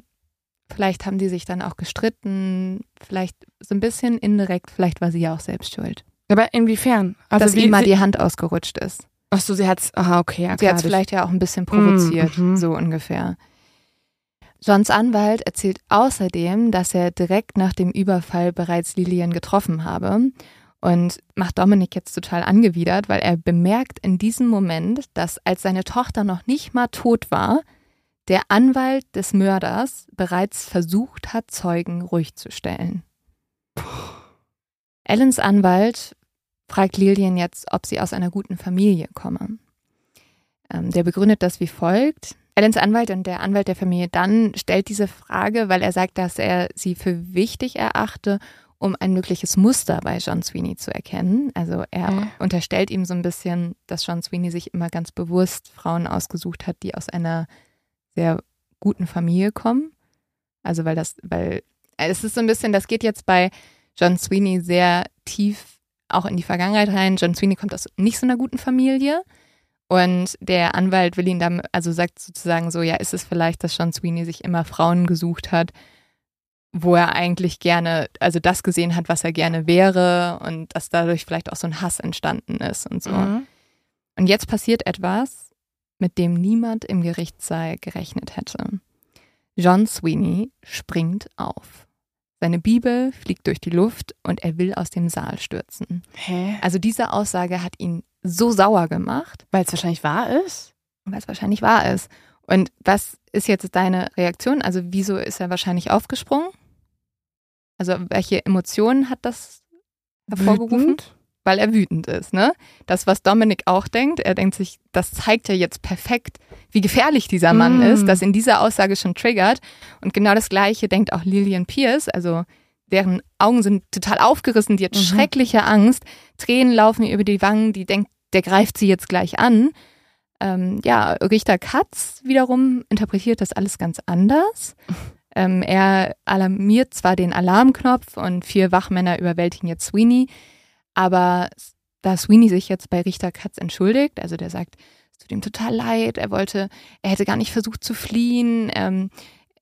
S2: vielleicht haben die sich dann auch gestritten, vielleicht so ein bisschen indirekt, vielleicht war sie ja auch selbst schuld.
S1: Aber inwiefern? Also
S2: dass
S1: wie,
S2: ihm mal die Hand ausgerutscht ist.
S1: Ach so, sie hat's, aha, okay, ja,
S2: Sie
S1: klar,
S2: hat es
S1: das-
S2: vielleicht ja auch ein bisschen provoziert,
S1: Mhm.
S2: so ungefähr. Johns Anwalt erzählt außerdem, dass er direkt nach dem Überfall bereits Lillian getroffen habe und macht Dominik jetzt total angewidert, weil er bemerkt in diesem Moment, dass als seine Tochter noch nicht mal tot war, der Anwalt des Mörders bereits versucht hat, Zeugen ruhig zu stellen. Ellens Anwalt fragt Lillian jetzt, ob sie aus einer guten Familie komme. Ähm, der begründet das wie folgt. Ellens Anwalt und der Anwalt der Familie dann stellt diese Frage, weil er sagt, dass er sie für wichtig erachte, um ein mögliches Muster bei John Sweeney zu erkennen. Also er
S1: Okay.
S2: unterstellt ihm so ein bisschen, dass John Sweeney sich immer ganz bewusst Frauen ausgesucht hat, die aus einer sehr guten Familie kommen. Also weil das, weil es ist so ein bisschen, das geht jetzt bei John Sweeney sehr tief auch in die Vergangenheit rein. John Sweeney kommt aus nicht so einer guten Familie. Und der Anwalt will ihn dann, also sagt sozusagen so, ja, ist es vielleicht, dass John Sweeney sich immer Frauen gesucht hat, wo er eigentlich gerne, also das gesehen hat, was er gerne wäre und dass dadurch vielleicht auch so ein Hass entstanden ist und so.
S1: Mhm.
S2: Und jetzt passiert etwas, mit dem niemand im Gerichtssaal gerechnet hätte. John Sweeney springt auf. Seine Bibel fliegt durch die Luft und er will aus dem Saal stürzen.
S1: Hä?
S2: Also diese Aussage hat ihn so sauer gemacht,
S1: Weil es wahrscheinlich wahr ist?
S2: weil es wahrscheinlich wahr ist. Und was ist jetzt deine Reaktion? Also wieso ist er wahrscheinlich aufgesprungen? Also welche Emotionen hat das hervorgerufen?
S1: Wütend?
S2: weil er wütend ist. Ne? Das, was Dominik auch denkt, er denkt sich, das zeigt ja jetzt perfekt, wie gefährlich dieser Mann mm. ist, das in dieser Aussage schon triggert. Und genau das Gleiche denkt auch Lillian Pierce, also deren Augen sind total aufgerissen, die hat mhm. schreckliche Angst, Tränen laufen ihr über die Wangen, die denkt, der greift sie jetzt gleich an. Ähm, ja, Richter Katz wiederum interpretiert das alles ganz anders. Ähm, er alarmiert zwar den Alarmknopf und vier Wachmänner überwältigen jetzt Sweeney, aber da Sweeney sich jetzt bei Richter Katz entschuldigt, also der sagt, es tut ihm total leid, er wollte, er hätte gar nicht versucht zu fliehen, ähm,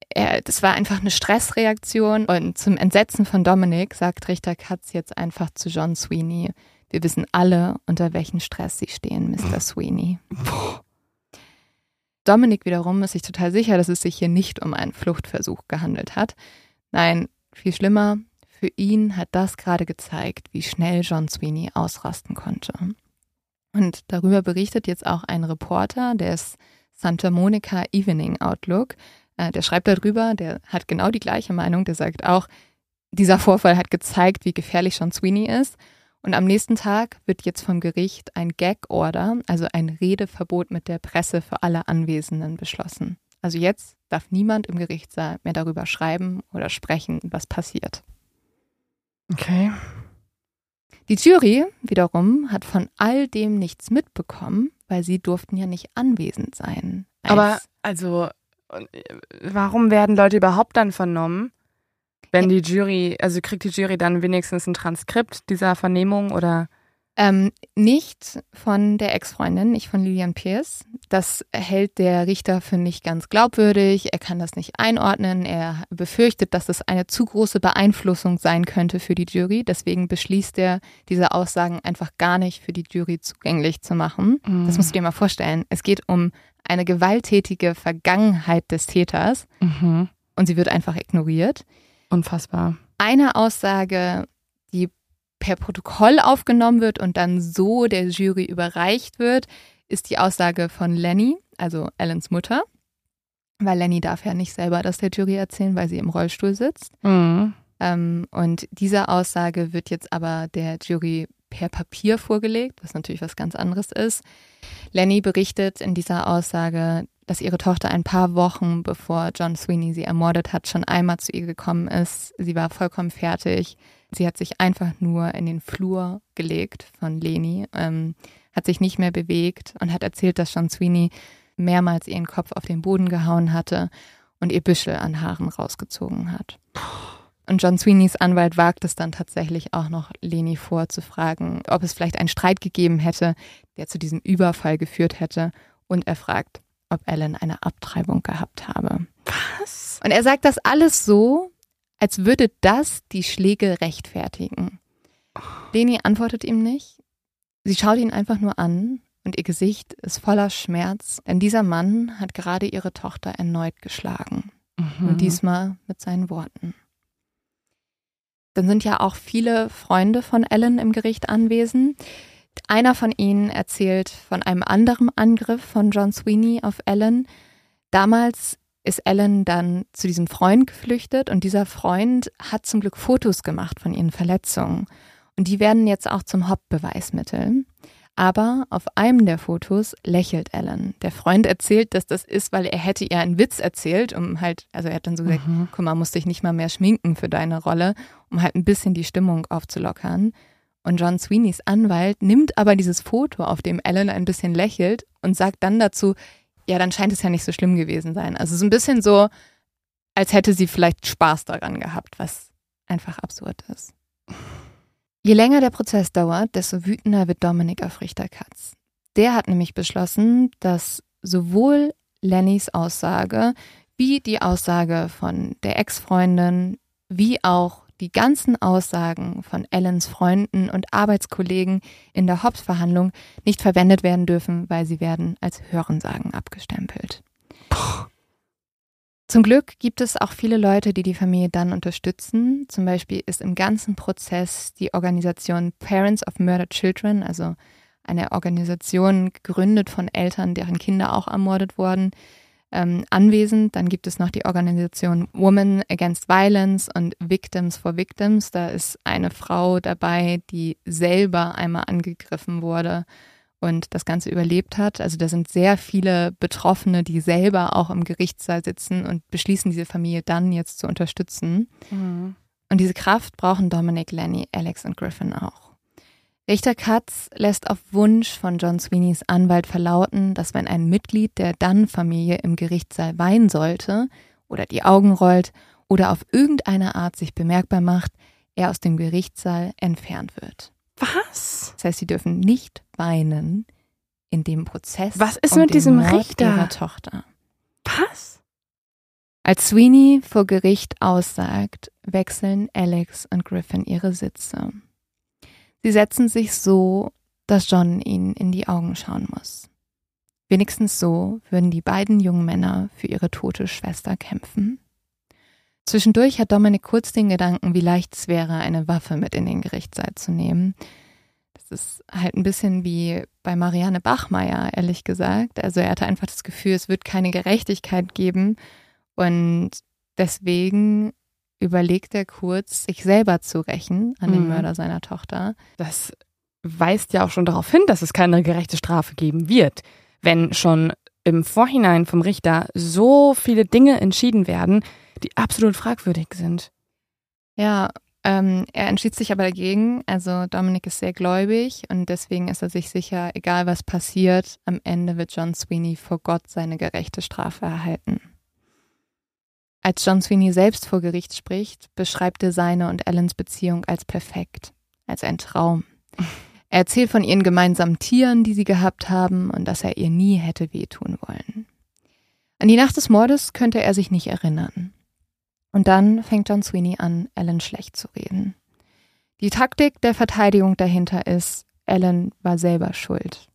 S2: er, das war einfach eine Stressreaktion und zum Entsetzen von Dominic sagt Richter Katz jetzt einfach zu John Sweeney, wir wissen alle, unter welchem Stress Sie stehen, Mr. Sweeney. Dominic wiederum ist sich total sicher, dass es sich hier nicht um einen Fluchtversuch gehandelt hat. Nein, viel schlimmer, für ihn hat das gerade gezeigt, wie schnell John Sweeney ausrasten konnte. Und darüber berichtet jetzt auch ein Reporter des Santa Monica Evening Outlook. Äh, der schreibt darüber, der hat genau die gleiche Meinung, der sagt auch, dieser Vorfall hat gezeigt, wie gefährlich John Sweeney ist. Und am nächsten Tag wird jetzt vom Gericht ein Gag-Order, also ein Redeverbot mit der Presse für alle Anwesenden beschlossen. Also jetzt darf niemand im Gerichtssaal mehr darüber schreiben oder sprechen, was passiert.
S1: Okay.
S2: Die Jury wiederum hat von all dem nichts mitbekommen, weil sie durften ja nicht anwesend sein.
S1: Aber also, warum werden Leute überhaupt dann vernommen? Wenn die Jury, also kriegt die Jury dann wenigstens ein Transkript dieser Vernehmung oder?
S2: Ähm, nicht von der Ex-Freundin, nicht von Lilian Pierce. Das hält der Richter für nicht ganz glaubwürdig. Er kann das nicht einordnen. Er befürchtet, dass es eine zu große Beeinflussung sein könnte für die Jury. Deswegen beschließt er, diese Aussagen einfach gar nicht für die Jury zugänglich zu machen. Mhm. Das musst du dir mal vorstellen. Es geht um eine gewalttätige Vergangenheit des Täters mhm. und sie wird einfach ignoriert.
S1: Unfassbar.
S2: Eine Aussage, die per Protokoll aufgenommen wird und dann so der Jury überreicht wird, ist die Aussage von Lenny, also Ellens Mutter. Weil Lenny darf ja nicht selber das der Jury erzählen, weil sie im Rollstuhl sitzt. Mhm. Ähm, und diese Aussage wird jetzt aber der Jury per Papier vorgelegt, was natürlich was ganz anderes ist. Lenny berichtet in dieser Aussage, dass ihre Tochter ein paar Wochen bevor John Sweeney sie ermordet hat, schon einmal zu ihr gekommen ist. Sie war vollkommen fertig. Sie hat sich einfach nur in den Flur gelegt von Leni, ähm, hat sich nicht mehr bewegt und hat erzählt, dass John Sweeney mehrmals ihren Kopf auf den Boden gehauen hatte und ihr Büschel an Haaren rausgezogen hat. Und John Sweeneys Anwalt wagt es dann tatsächlich auch noch, Leni vorzufragen, ob es vielleicht einen Streit gegeben hätte, der zu diesem Überfall geführt hätte. Und er fragt, ob Ellen eine Abtreibung gehabt habe.
S1: Was?
S2: Und er sagt das alles so, als würde das die Schläge rechtfertigen. Leni antwortet ihm nicht. Sie schaut ihn einfach nur an und ihr Gesicht ist voller Schmerz, denn dieser Mann hat gerade ihre Tochter erneut geschlagen. Mhm. Und diesmal mit seinen Worten. Dann sind ja auch viele Freunde von Ellen im Gericht anwesend. Einer von ihnen erzählt von einem anderen Angriff von John Sweeney auf Ellen. Damals ist Ellen dann zu diesem Freund geflüchtet und dieser Freund hat zum Glück Fotos gemacht von ihren Verletzungen. Und die werden jetzt auch zum Hauptbeweismittel. Aber auf einem der Fotos lächelt Ellen. Der Freund erzählt, dass das ist, weil er hätte ihr einen Witz erzählt, um halt, also er hat dann so gesagt, mhm. guck mal, musst dich nicht mal mehr schminken für deine Rolle, um halt ein bisschen die Stimmung aufzulockern. Und John Sweeneys Anwalt nimmt aber dieses Foto, auf dem Ellen ein bisschen lächelt und sagt dann dazu, ja, dann scheint es ja nicht so schlimm gewesen sein. Also so ein bisschen so, als hätte sie vielleicht Spaß daran gehabt, was einfach absurd ist. Je länger der Prozess dauert, desto wütender wird Dominik auf Richter Katz. Der hat nämlich beschlossen, dass sowohl Lennys Aussage wie die Aussage von der Ex-Freundin, wie auch die ganzen Aussagen von Ellens Freunden und Arbeitskollegen in der Hobbs-Verhandlung nicht verwendet werden dürfen, weil sie werden als Hörensagen abgestempelt. Zum Glück gibt es auch viele Leute, die die Familie dann unterstützen. Zum Beispiel ist im ganzen Prozess die Organisation Parents of Murdered Children, also eine Organisation gegründet von Eltern, deren Kinder auch ermordet wurden, ähm, anwesend. Dann gibt es noch die Organisation Women Against Violence und Victims for Victims. Da ist eine Frau dabei, die selber einmal angegriffen wurde und das Ganze überlebt hat. Also da sind sehr viele Betroffene, die selber auch im Gerichtssaal sitzen und beschließen, diese Familie dann jetzt zu unterstützen. Mhm. Und diese Kraft brauchen Dominic, Lenny, Alex und Griffin auch. Richter Katz lässt auf Wunsch von John Sweeneys Anwalt verlauten, dass wenn ein Mitglied der Dunn-Familie im Gerichtssaal weinen sollte oder die Augen rollt oder auf irgendeine Art sich bemerkbar macht, er aus dem Gerichtssaal entfernt wird.
S1: Was?
S2: Das heißt, sie dürfen nicht weinen in dem Prozess.
S1: Was ist um mit diesem
S2: Mord
S1: Richter?
S2: Ihrer Tochter.
S1: Was?
S2: Als Sweeney vor Gericht aussagt, wechseln Alex und Griffin ihre Sitze. Sie setzen sich so, dass John ihnen in die Augen schauen muss. Wenigstens so würden die beiden jungen Männer für ihre tote Schwester kämpfen. Zwischendurch hat Dominik kurz den Gedanken, wie leicht es wäre, eine Waffe mit in den Gerichtssaal zu nehmen. Das ist halt ein bisschen wie bei Marianne Bachmeier, ehrlich gesagt. Also er hatte einfach das Gefühl, es wird keine Gerechtigkeit geben. Und deswegen überlegt er kurz, sich selber zu rächen an den
S1: Mhm.
S2: Mörder seiner Tochter.
S1: Das weist ja auch schon darauf hin, dass es keine gerechte Strafe geben wird. Wenn schon im Vorhinein vom Richter so viele Dinge entschieden werden, die absolut fragwürdig sind.
S2: Ja, ähm, er entschied sich aber dagegen. Also Dominik ist sehr gläubig und deswegen ist er sich sicher, egal was passiert, am Ende wird John Sweeney vor Gott seine gerechte Strafe erhalten. Als John Sweeney selbst vor Gericht spricht, beschreibt er seine und Ellens Beziehung als perfekt, als ein Traum. Er erzählt von ihren gemeinsamen Tieren, die sie gehabt haben und dass er ihr nie hätte wehtun wollen. An die Nacht des Mordes könnte er sich nicht erinnern. Und dann fängt John Sweeney an, Ellen schlecht zu reden. Die Taktik der Verteidigung dahinter ist, Ellen war selber schuld.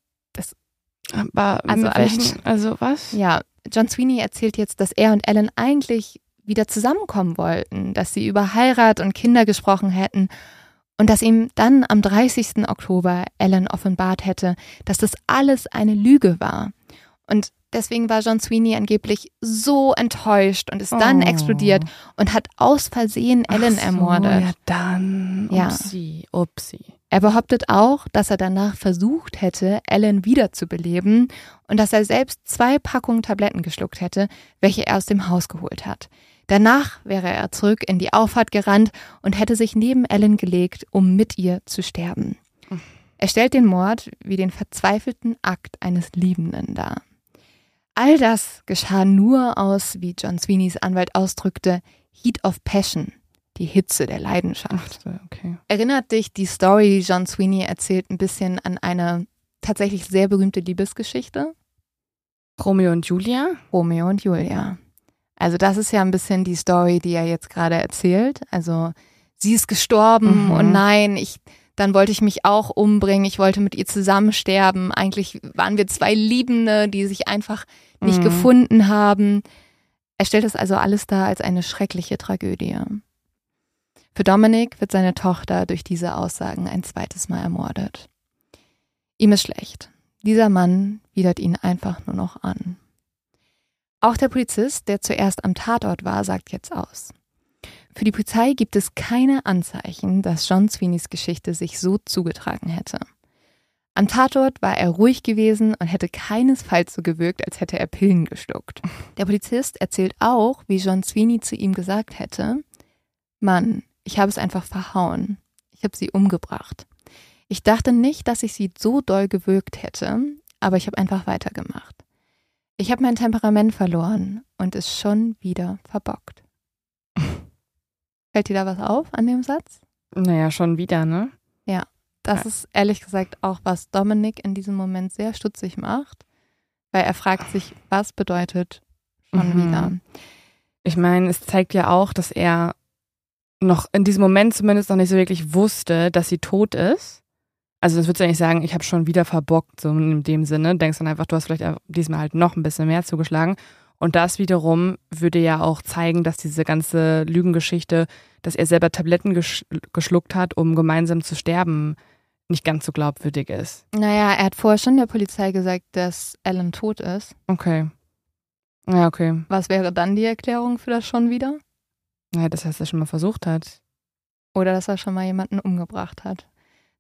S2: Also
S1: mit
S2: alles-
S1: welchen, also was?
S2: Ja, John Sweeney erzählt jetzt, dass er und Ellen eigentlich wieder zusammenkommen wollten, dass sie über Heirat und Kinder gesprochen hätten und dass ihm dann am 30. Oktober Ellen offenbart hätte, dass das alles eine Lüge war. Und deswegen war John Sweeney angeblich so enttäuscht und ist dann
S1: Oh.
S2: explodiert und hat aus Versehen Ellen
S1: so,
S2: ermordet.
S1: Ja, dann.
S2: Ja.
S1: Upsi, upsi.
S2: Er behauptet auch, dass er danach versucht hätte, Ellen wiederzubeleben und dass er selbst zwei Packungen Tabletten geschluckt hätte, welche er aus dem Haus geholt hat. Danach wäre er zurück in die Auffahrt gerannt und hätte sich neben Ellen gelegt, um mit ihr zu sterben. Er stellt den Mord wie den verzweifelten Akt eines Liebenden dar. All das geschah nur aus, wie John Sweeneys Anwalt ausdrückte, Heat of Passion, die Hitze der Leidenschaft.
S1: Okay.
S2: Erinnert dich die Story, die John Sweeney erzählt, ein bisschen an eine tatsächlich sehr berühmte Liebesgeschichte?
S1: Romeo und Julia?
S2: Romeo und Julia. Also das ist ja ein bisschen die Story, die er jetzt gerade erzählt. Also sie ist gestorben
S1: Mhm.
S2: und nein, ich, dann wollte ich mich auch umbringen. Ich wollte mit ihr zusammen sterben. Eigentlich waren wir zwei Liebende, die sich einfach nicht
S1: Mhm.
S2: gefunden haben. Er stellt das also alles dar als eine schreckliche Tragödie. Für Dominik wird seine Tochter durch diese Aussagen ein zweites Mal ermordet. Ihm ist schlecht. Dieser Mann widert ihn einfach nur noch an. Auch der Polizist, der zuerst am Tatort war, sagt jetzt aus. Für die Polizei gibt es keine Anzeichen, dass John Sweeneys Geschichte sich so zugetragen hätte. Am Tatort war er ruhig gewesen und hätte keinesfalls so gewirkt, als hätte er Pillen geschluckt. Der Polizist erzählt auch, wie John Sweeney zu ihm gesagt hätte, Mann, ich habe es einfach verhauen. Ich habe sie umgebracht. Ich dachte nicht, dass ich sie so doll gewürgt hätte, aber ich habe einfach weitergemacht. Ich habe mein Temperament verloren und es schon wieder verbockt. Fällt dir da was auf an dem Satz?
S1: Naja, schon wieder, ne?
S2: Das
S1: Ja.
S2: ist ehrlich gesagt auch, was Dominik in diesem Moment sehr stutzig macht, weil er fragt sich, was bedeutet schon
S1: Mhm.
S2: wieder.
S1: Ich meine, es zeigt ja auch, dass er noch in diesem Moment zumindest noch nicht so wirklich wusste, dass sie tot ist. Also das würdest du ja nicht sagen, ich habe schon wieder verbockt, so in dem Sinne. Denkst dann einfach, du hast vielleicht diesmal halt noch ein bisschen mehr zugeschlagen. Und das wiederum würde ja auch zeigen, dass diese ganze Lügengeschichte, dass er selber Tabletten gesch geschluckt hat, um gemeinsam zu sterben, nicht ganz so glaubwürdig ist.
S2: Naja, er hat vorher schon der Polizei gesagt, dass Ellen tot ist.
S1: Okay. Ja, okay.
S2: Was wäre dann die Erklärung für das schon wieder?
S1: Ja, das heißt, er schon mal versucht hat.
S2: Oder dass er schon mal jemanden umgebracht hat.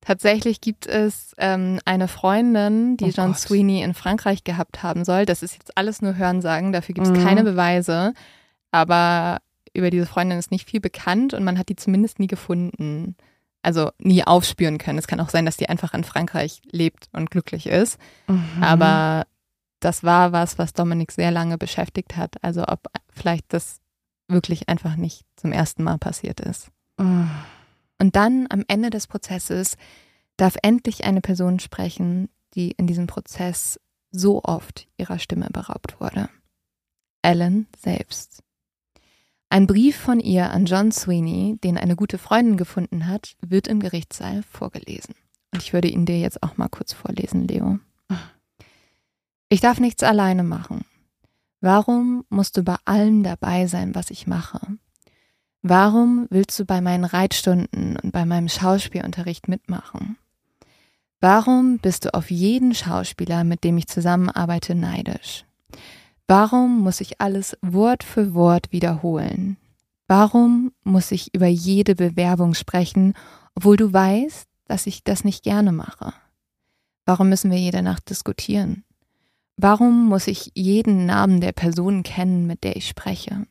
S2: Tatsächlich gibt es ähm, eine Freundin, die
S1: Oh
S2: John
S1: Gott.
S2: Sweeney in Frankreich gehabt haben soll. Das ist jetzt alles nur Hörensagen, dafür gibt es
S1: Mhm.
S2: keine Beweise. Aber über diese Freundin ist nicht viel bekannt und man hat die zumindest nie gefunden. Also nie aufspüren können. Es kann auch sein, dass die einfach in Frankreich lebt und glücklich ist.
S1: Mhm.
S2: Aber das war was, was Dominik sehr lange beschäftigt hat. Also ob vielleicht das wirklich einfach nicht zum ersten Mal passiert ist.
S1: Mhm.
S2: Und dann am Ende des Prozesses darf endlich eine Person sprechen, die in diesem Prozess so oft ihrer Stimme beraubt wurde. Ellen selbst. Ein Brief von ihr an John Sweeney, den eine gute Freundin gefunden hat, wird im Gerichtssaal vorgelesen. Und ich würde ihn dir jetzt auch mal kurz vorlesen, Leo. Ich darf nichts alleine machen. Warum musst du bei allem dabei sein, was ich mache? Warum willst du bei meinen Reitstunden und bei meinem Schauspielunterricht mitmachen? Warum bist du auf jeden Schauspieler, mit dem ich zusammenarbeite, neidisch? Warum muss ich alles Wort für Wort wiederholen? Warum muss ich über jede Bewerbung sprechen, obwohl du weißt, dass ich das nicht gerne mache? Warum müssen wir jede Nacht diskutieren? Warum muss ich jeden Namen der Person kennen, mit der ich spreche?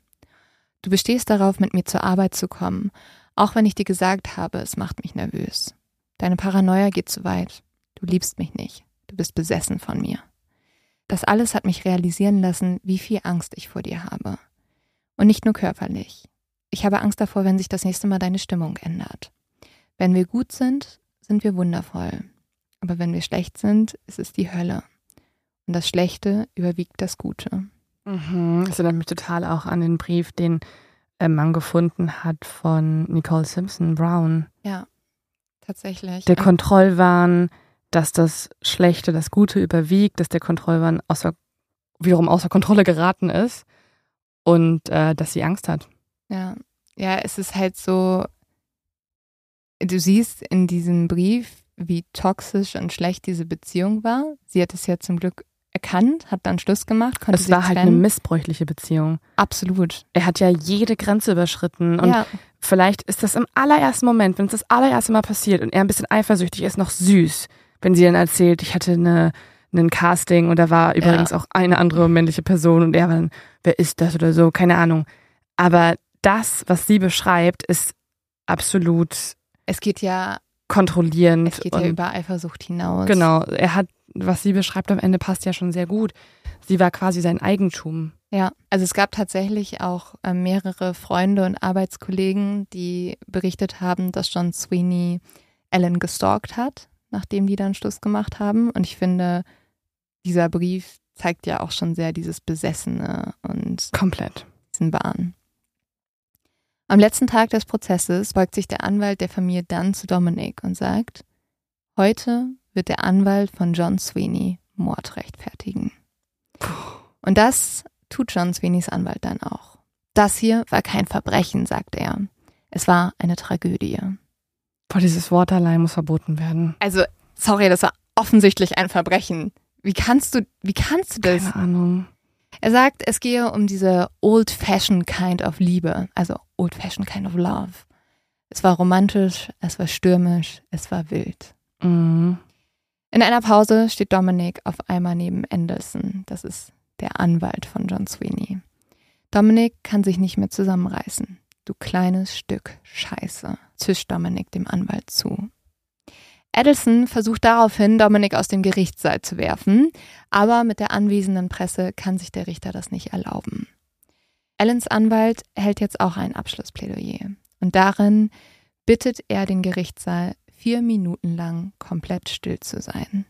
S2: Du bestehst darauf, mit mir zur Arbeit zu kommen, auch wenn ich dir gesagt habe, es macht mich nervös. Deine Paranoia geht zu weit. Du liebst mich nicht. Du bist besessen von mir. Das alles hat mich realisieren lassen, wie viel Angst ich vor dir habe. Und nicht nur körperlich. Ich habe Angst davor, wenn sich das nächste Mal deine Stimmung ändert. Wenn wir gut sind, sind wir wundervoll. Aber wenn wir schlecht sind, ist es die Hölle. Und das Schlechte überwiegt das Gute.
S1: Mhm. Das erinnert mich total auch an den Brief, den äh, man gefunden hat von Nicole Simpson Brown.
S2: Ja, tatsächlich.
S1: Der Kontrollwahn, dass das Schlechte das Gute überwiegt, dass der Kontrollwahn außer, wiederum außer Kontrolle geraten ist und äh, dass sie Angst hat.
S2: Ja, ja, es ist halt so, du siehst in diesem Brief, wie toxisch und schlecht diese Beziehung war. Sie hat es ja zum Glück erkannt, hat dann Schluss gemacht, konnte
S1: Es war halt eine missbräuchliche Beziehung.
S2: Absolut.
S1: Er hat ja jede Grenze überschritten und
S2: ja,
S1: vielleicht ist das im allerersten Moment, wenn es das allererste Mal passiert und er ein bisschen eifersüchtig ist, noch süß, wenn sie dann erzählt, ich hatte eine ein Casting und da war übrigens auch eine andere männliche Person und er war dann, wer ist das oder so, keine Ahnung. Aber das, was sie beschreibt, ist absolut
S2: es geht ja,
S1: kontrollierend.
S2: es geht ja über Eifersucht hinaus.
S1: Genau, er hat, was sie beschreibt am Ende passt ja schon sehr gut. Sie war quasi sein Eigentum.
S2: Ja, also es gab tatsächlich auch äh, mehrere Freunde und Arbeitskollegen, die berichtet haben, dass John Sweeney Ellen gestalkt hat, nachdem die dann Schluss gemacht haben. Und ich finde, dieser Brief zeigt ja auch schon sehr dieses Besessene und
S1: Komplett.
S2: diesen Wahn. Am letzten Tag des Prozesses beugt sich der Anwalt der Familie dann zu Dominic und sagt, heute wird der Anwalt von John Sweeney Mord rechtfertigen. Und das tut John Sweeneys Anwalt dann auch. Das hier war kein Verbrechen, sagt er. Es war eine Tragödie.
S1: Boah, dieses Wort allein muss verboten werden.
S2: Also, sorry, das war offensichtlich ein Verbrechen. Wie kannst du, wie kannst du das?
S1: Keine Ahnung.
S2: Er sagt, es gehe um diese old-fashioned kind of Liebe, also old-fashioned kind of love. Es war romantisch, es war stürmisch, es war wild.
S1: Mhm.
S2: In einer Pause steht Dominic auf einmal neben Anderson. Das ist der Anwalt von John Sweeney. Dominic kann sich nicht mehr zusammenreißen. Du kleines Stück Scheiße, zischt Dominic dem Anwalt zu. Adelson versucht daraufhin, Dominic aus dem Gerichtssaal zu werfen, aber mit der anwesenden Presse kann sich der Richter das nicht erlauben. Allens Anwalt hält jetzt auch ein Abschlussplädoyer und darin bittet er den Gerichtssaal, vier Minuten lang komplett still zu sein.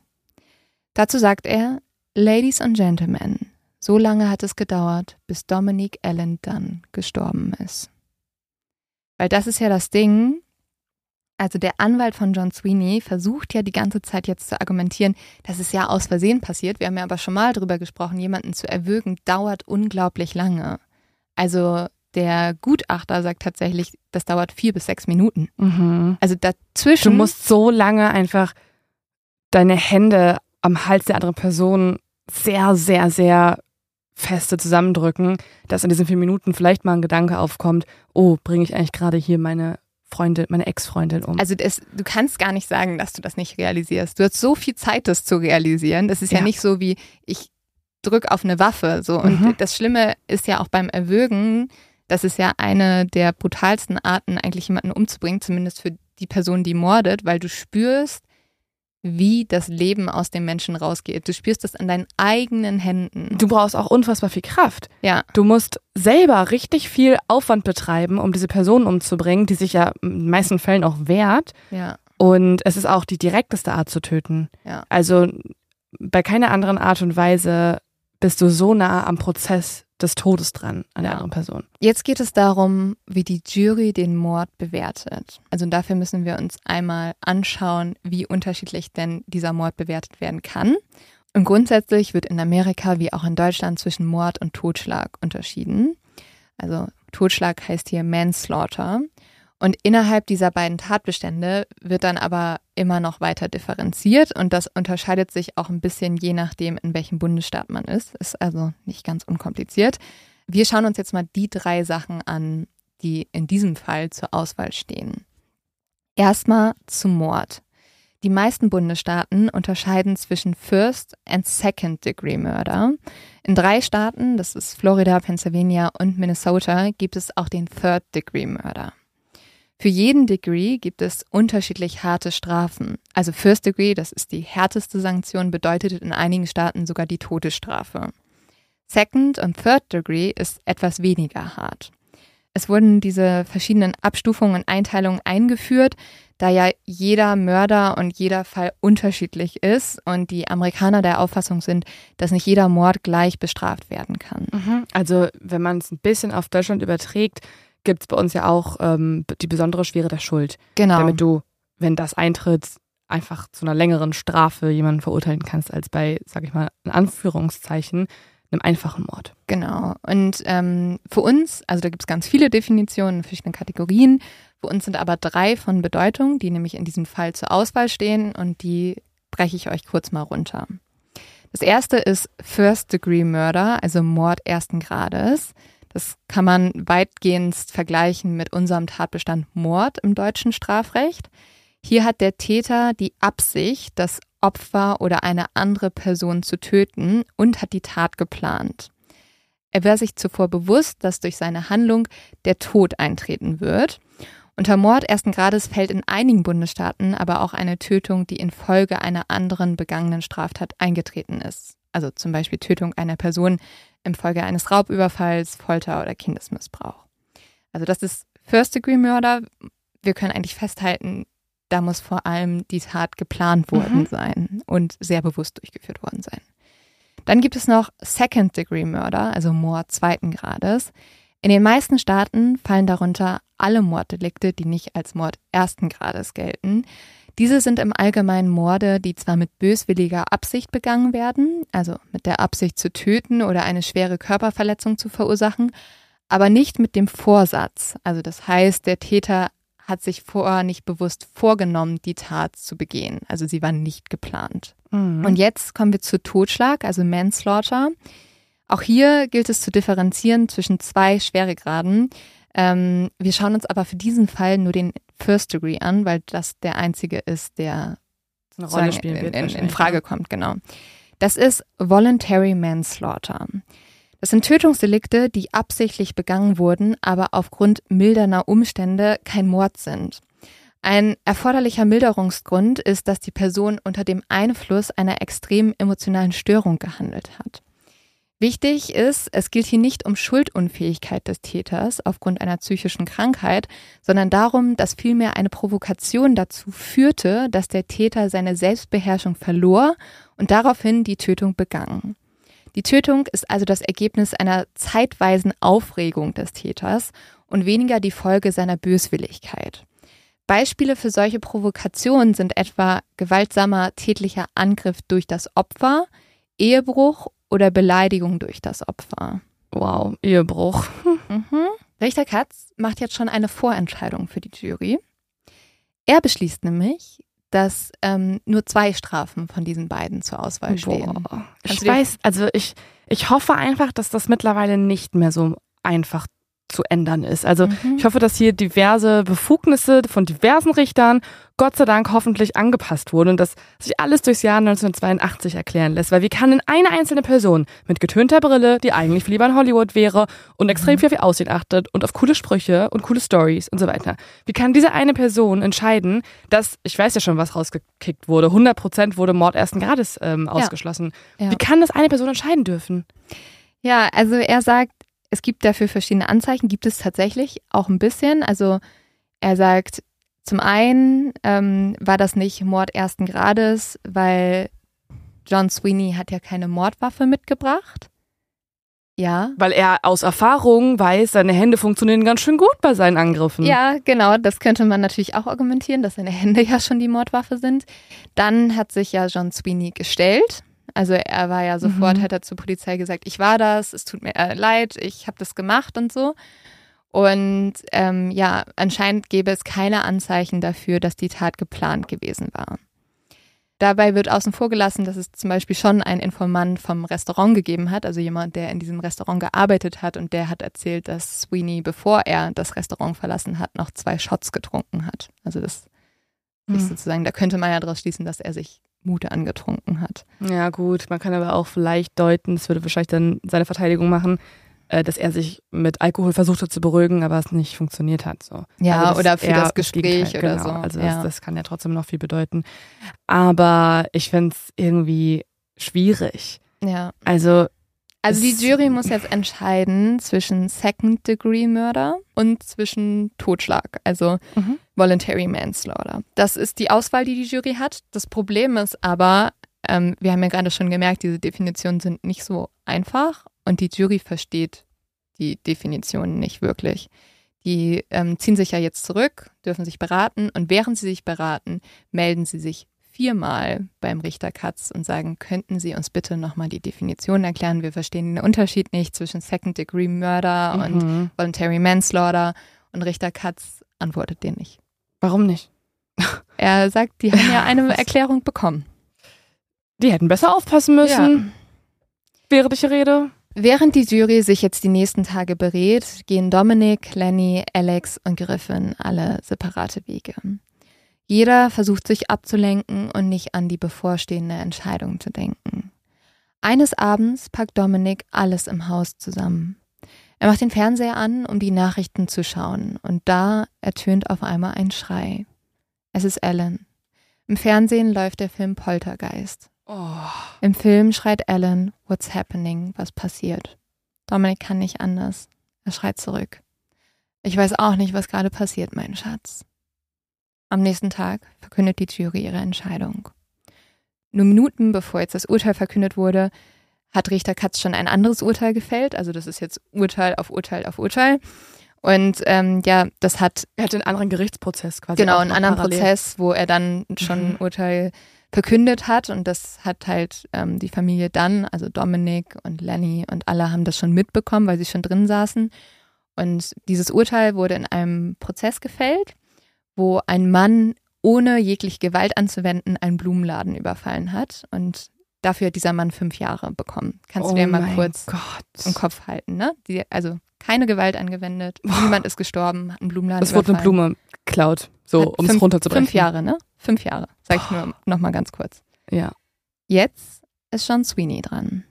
S2: Dazu sagt er, Ladies and Gentlemen, so lange hat es gedauert, bis Dominic Allen dann gestorben ist. Weil das ist ja das Ding, also der Anwalt von John Sweeney versucht ja die ganze Zeit jetzt zu argumentieren, dass es ja aus Versehen passiert. Wir haben ja aber schon mal drüber gesprochen, jemanden zu erwürgen dauert unglaublich lange. Also der Gutachter sagt tatsächlich, das dauert vier bis sechs Minuten.
S1: Mhm.
S2: Also dazwischen.
S1: Du musst so lange einfach deine Hände am Hals der anderen Person sehr, sehr, sehr feste zusammendrücken, dass in diesen vier Minuten vielleicht mal ein Gedanke aufkommt, oh, bringe ich eigentlich gerade hier meine Freundin, meine Ex-Freundin um.
S2: Also das, du kannst gar nicht sagen, dass du das nicht realisierst. Du hast so viel Zeit, das zu realisieren. Das ist ja, ja nicht so wie ich drück auf eine Waffe. So. Und mhm. das Schlimme ist ja auch beim Erwürgen, das ist ja eine der brutalsten Arten, eigentlich jemanden umzubringen, zumindest für die Person, die mordet, weil du spürst, wie das Leben aus dem Menschen rausgeht. Du spürst das an deinen eigenen Händen.
S1: Du brauchst auch unfassbar viel Kraft.
S2: Ja.
S1: Du musst selber richtig viel Aufwand betreiben, um diese Person umzubringen, die sich ja in den meisten Fällen auch wehrt.
S2: Ja.
S1: Und es ist auch die direkteste Art zu töten.
S2: Ja.
S1: Also bei keiner anderen Art und Weise bist du so nah am Prozess des Todes dran an der anderen Person.
S2: Jetzt geht es darum, wie die Jury den Mord bewertet. Also dafür müssen wir uns einmal anschauen, wie unterschiedlich denn dieser Mord bewertet werden kann. Und grundsätzlich wird in Amerika wie auch in Deutschland zwischen Mord und Totschlag unterschieden. Also Totschlag heißt hier Manslaughter. Und innerhalb dieser beiden Tatbestände wird dann aber immer noch weiter differenziert und das unterscheidet sich auch ein bisschen je nachdem, in welchem Bundesstaat man ist. Ist also nicht ganz unkompliziert. Wir schauen uns jetzt mal die drei Sachen an, die in diesem Fall zur Auswahl stehen. Erstmal zum Mord. Die meisten Bundesstaaten unterscheiden zwischen First and Second Degree Murder. In drei Staaten, das ist Florida, Pennsylvania und Minnesota, gibt es auch den Third Degree Murder. Für jeden Degree gibt es unterschiedlich harte Strafen. Also First Degree, das ist die härteste Sanktion, bedeutet in einigen Staaten sogar die Todesstrafe. Second und Third Degree ist etwas weniger hart. Es wurden diese verschiedenen Abstufungen und Einteilungen eingeführt, da ja jeder Mörder und jeder Fall unterschiedlich ist und die Amerikaner der Auffassung sind, dass nicht jeder Mord gleich bestraft werden kann.
S1: Mhm. Also wenn man es ein bisschen auf Deutschland überträgt, gibt es bei uns ja auch ähm, die besondere Schwere der Schuld.
S2: Genau.
S1: Damit du, wenn das eintritt, einfach zu einer längeren Strafe jemanden verurteilen kannst, als bei, sag ich mal, in Anführungszeichen, einem einfachen Mord.
S2: Genau. Und ähm, für uns, also da gibt es ganz viele Definitionen, verschiedene Kategorien. Für uns sind aber drei von Bedeutung, die nämlich in diesem Fall zur Auswahl stehen und die breche ich euch kurz mal runter. Das erste ist First Degree Murder, also Mord ersten Grades. Das kann man weitgehend vergleichen mit unserem Tatbestand Mord im deutschen Strafrecht. Hier hat der Täter die Absicht, das Opfer oder eine andere Person zu töten und hat die Tat geplant. Er wäre sich zuvor bewusst, dass durch seine Handlung der Tod eintreten wird. Unter Mord ersten Grades fällt in einigen Bundesstaaten aber auch eine Tötung, die infolge einer anderen begangenen Straftat eingetreten ist. Also zum Beispiel Tötung einer Person infolge eines Raubüberfalls, Folter oder Kindesmissbrauch. Also das ist First-Degree-Murder. Wir können eigentlich festhalten, da muss vor allem die Tat geplant worden mhm. sein und sehr bewusst durchgeführt worden sein. Dann gibt es noch Second-Degree-Murder, also Mord zweiten Grades. In den meisten Staaten fallen darunter alle Morddelikte, die nicht als Mord ersten Grades gelten. Diese sind im Allgemeinen Morde, die zwar mit böswilliger Absicht begangen werden, also mit der Absicht zu töten oder eine schwere Körperverletzung zu verursachen, aber nicht mit dem Vorsatz. Also das heißt, der Täter hat sich vorher nicht bewusst vorgenommen, die Tat zu begehen. Also sie war nicht geplant. Mhm. Und jetzt kommen wir zu Totschlag, also Manslaughter. Auch hier gilt es zu differenzieren zwischen zwei Schweregraden. Ähm, wir schauen uns aber für diesen Fall nur den First Degree an, weil das der einzige ist, der
S1: eine Rolle spielen wird.
S2: In, in, in Frage kommt, genau. Das ist Voluntary Manslaughter. Das sind Tötungsdelikte, die absichtlich begangen wurden, aber aufgrund mildernder Umstände kein Mord sind. Ein erforderlicher Milderungsgrund ist, dass die Person unter dem Einfluss einer extremen emotionalen Störung gehandelt hat. Wichtig ist, es gilt hier nicht um Schuldunfähigkeit des Täters aufgrund einer psychischen Krankheit, sondern darum, dass vielmehr eine Provokation dazu führte, dass der Täter seine Selbstbeherrschung verlor und daraufhin die Tötung begangen. Die Tötung ist also das Ergebnis einer zeitweisen Aufregung des Täters und weniger die Folge seiner Böswilligkeit. Beispiele für solche Provokationen sind etwa gewaltsamer tätlicher Angriff durch das Opfer, Ehebruch oder Beleidigung durch das Opfer.
S1: Wow, Ehebruch.
S2: Mhm. Richter Katz macht jetzt schon eine Vorentscheidung für die Jury. Er beschließt nämlich, dass ähm, nur zwei Strafen von diesen beiden zur Auswahl stehen.
S1: Boah. Ich weiß, also ich, ich hoffe einfach, dass das mittlerweile nicht mehr so einfach zu ändern ist. Also
S2: Mhm.
S1: ich hoffe, dass hier diverse Befugnisse von diversen Richtern Gott sei Dank hoffentlich angepasst wurden und dass sich alles durchs Jahr 1982 erklären lässt. Weil wie kann denn eine einzelne Person mit getönter Brille, die eigentlich lieber in Hollywood wäre und extrem viel auf ihr Aussehen achtet und auf coole Sprüche und coole Stories und so weiter, wie kann diese eine Person entscheiden, dass, ich weiß ja schon, was rausgekickt wurde, 100% wurde Mord ersten Grades ähm, ausgeschlossen.
S2: Ja.
S1: Wie kann das eine Person entscheiden dürfen?
S2: Ja, also er sagt, es gibt dafür verschiedene Anzeichen, gibt es tatsächlich auch ein bisschen. Also er sagt, zum einen ähm, war das nicht Mord ersten Grades, weil John Sweeney hat ja keine Mordwaffe mitgebracht. Ja.
S1: Weil er aus Erfahrung weiß, seine Hände funktionieren ganz schön gut bei seinen Angriffen.
S2: Ja, genau, das könnte man natürlich auch argumentieren, dass seine Hände ja schon die Mordwaffe sind. Dann hat sich ja John Sweeney gestellt. Also er war ja sofort,
S1: Mhm.
S2: hat er zur Polizei gesagt, ich war das, es tut mir äh, leid, ich habe das gemacht und so. Und ähm, ja, anscheinend gäbe es keine Anzeichen dafür, dass die Tat geplant gewesen war. Dabei wird außen vor gelassen, dass es zum Beispiel schon einen Informant vom Restaurant gegeben hat, also jemand, der in diesem Restaurant gearbeitet hat und der hat erzählt, dass Sweeney, bevor er das Restaurant verlassen hat, noch zwei Shots getrunken hat. Also das ist
S1: Hm.
S2: sozusagen, da könnte man ja daraus schließen, dass er sich Mute angetrunken hat.
S1: Ja, gut. Man kann aber auch vielleicht deuten, das würde wahrscheinlich dann seine Verteidigung machen, äh, dass er sich mit Alkohol versucht hat zu beruhigen, aber es nicht funktioniert hat. So.
S2: Ja,
S1: Also
S2: oder für das Gespräch oder
S1: genau.
S2: so.
S1: Also
S2: ja.
S1: das, das kann ja trotzdem noch viel bedeuten. Aber ich finde es irgendwie schwierig.
S2: ja.
S1: Also
S2: Also die Jury muss jetzt entscheiden zwischen Second-Degree-Murder und zwischen Totschlag, also
S1: Mhm.
S2: Voluntary Manslaughter. Das ist die Auswahl, die die Jury hat. Das Problem ist aber, ähm, wir haben ja gerade schon gemerkt, diese Definitionen sind nicht so einfach und die Jury versteht die Definitionen nicht wirklich. Die ähm, ziehen sich ja jetzt zurück, dürfen sich beraten und während sie sich beraten, melden sie sich viermal beim Richter Katz und sagen, könnten Sie uns bitte nochmal die Definition erklären? Wir verstehen den Unterschied nicht zwischen Second Degree Murder und
S1: mhm.
S2: Voluntary Manslaughter und Richter Katz antwortet den nicht.
S1: warum nicht?
S2: Er sagt, die haben ja eine
S1: Was?
S2: Erklärung bekommen.
S1: Die hätten besser aufpassen müssen, während ich rede.
S2: Während die Jury sich jetzt die nächsten Tage berät, gehen Dominic, Lenny, Alex und Griffin alle separate Wege. Jeder versucht sich abzulenken und nicht an die bevorstehende Entscheidung zu denken. Eines Abends packt Dominic alles im Haus zusammen. Er macht den Fernseher an, um die Nachrichten zu schauen, und da ertönt auf einmal ein Schrei. Es ist Ellen. Im Fernsehen läuft der Film Poltergeist.
S1: Oh.
S2: Im Film schreit Alan, what's happening, was passiert. Dominik kann nicht anders. Er schreit zurück. Ich weiß auch nicht, was gerade passiert, mein Schatz. Am nächsten Tag verkündet die Jury ihre Entscheidung. Nur Minuten bevor jetzt das Urteil verkündet wurde, hat Richter Katz schon ein anderes Urteil gefällt. Also das ist jetzt Urteil auf Urteil auf Urteil. Und ähm, ja, das hat
S1: Er hatte einen anderen Gerichtsprozess quasi.
S2: genau einen anderen
S1: parallel.
S2: Prozess, wo er dann schon ein
S1: Mhm.
S2: Urteil verkündet hat und das hat halt ähm, die Familie dann, also Dominik und Lenny und alle haben das schon mitbekommen, weil sie schon drin saßen. Und dieses Urteil wurde in einem Prozess gefällt, wo ein Mann ohne jegliche Gewalt anzuwenden einen Blumenladen überfallen hat und dafür hat dieser Mann fünf Jahre bekommen. Kannst
S1: oh
S2: du dir mal
S1: mein
S2: kurz
S1: Gott.
S2: im Kopf halten, ne? Die, also keine Gewalt angewendet, niemand ist gestorben, hat einen Blumenladen
S1: Es wurde eine. Blume geklaut, so um es runterzubrechen.
S2: Fünf Jahre, ne? Fünf Jahre, sag ich nur noch mal ganz kurz.
S1: Ja.
S2: Jetzt ist John Sweeney dran.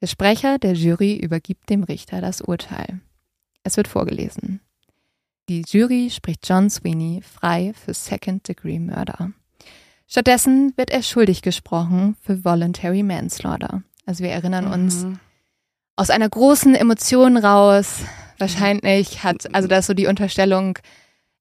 S2: Der Sprecher der Jury übergibt dem Richter das Urteil. Es wird vorgelesen. Die Jury spricht John Sweeney frei für Second-Degree Murder. Stattdessen wird er schuldig gesprochen für Voluntary Manslaughter. Also wir erinnern uns
S1: Mhm.
S2: aus einer großen Emotion raus. Wahrscheinlich hat, also da ist so die Unterstellung,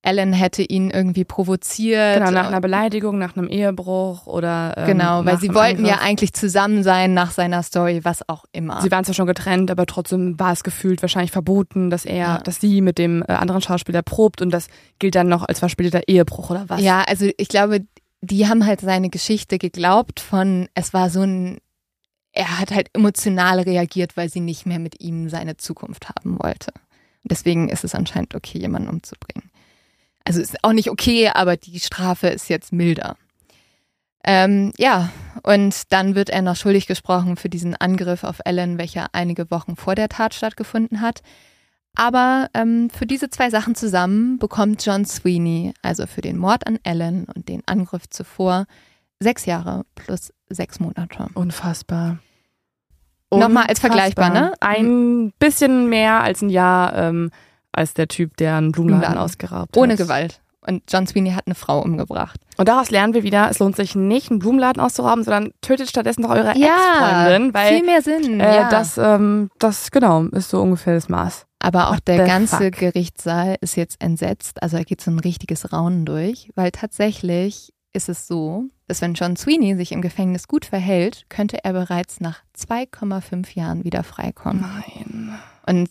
S2: Ellen hätte ihn irgendwie provoziert.
S1: Genau, nach einer Beleidigung, nach einem Ehebruch oder. Ähm,
S2: Genau, weil sie wollten ja
S1: Angriff.
S2: eigentlich zusammen sein nach seiner Story, was auch immer.
S1: Sie waren zwar schon getrennt, aber trotzdem war es gefühlt wahrscheinlich verboten, dass er,
S2: Ja.
S1: dass sie mit dem äh, anderen Schauspieler probt und das gilt dann noch als verspäteter Ehebruch oder was?
S2: ja, also ich glaube, die haben halt seine Geschichte geglaubt von, es war so ein, er hat halt emotional reagiert, weil sie nicht mehr mit ihm seine Zukunft haben wollte. Deswegen ist es anscheinend okay, jemanden umzubringen. Also ist auch nicht okay, aber die Strafe ist jetzt milder. Ähm, ja, Und dann wird er noch schuldig gesprochen für diesen Angriff auf Ellen, welcher einige Wochen vor der Tat stattgefunden hat. Aber ähm, für diese zwei Sachen zusammen bekommt John Sweeney, also für den Mord an Ellen und den Angriff zuvor, sechs Jahre plus sechs Monate.
S1: Unfassbar.
S2: Nochmal als vergleichbar, ne?
S1: Ein bisschen mehr als ein Jahr ähm, als der Typ, der einen Blumenladen,
S2: Blumenladen.
S1: ausgeraubt hat.
S2: Ohne Gewalt. Und John Sweeney hat eine Frau umgebracht.
S1: Und daraus lernen wir wieder, es lohnt sich nicht, einen Blumenladen auszurauben, sondern tötet stattdessen doch eure
S2: Ja,
S1: Ex-Freundin, weil
S2: Viel mehr Sinn.
S1: äh,
S2: ja.
S1: das, ähm, das, genau, ist so ungefähr das Maß.
S2: Aber auch
S1: What
S2: der ganze
S1: fuck?
S2: Gerichtssaal ist jetzt entsetzt. Also da geht so ein richtiges Raunen durch, weil tatsächlich ist es so, dass wenn John Sweeney sich im Gefängnis gut verhält, könnte er bereits nach 2,5 Jahren wieder freikommen.
S1: Nein.
S2: Und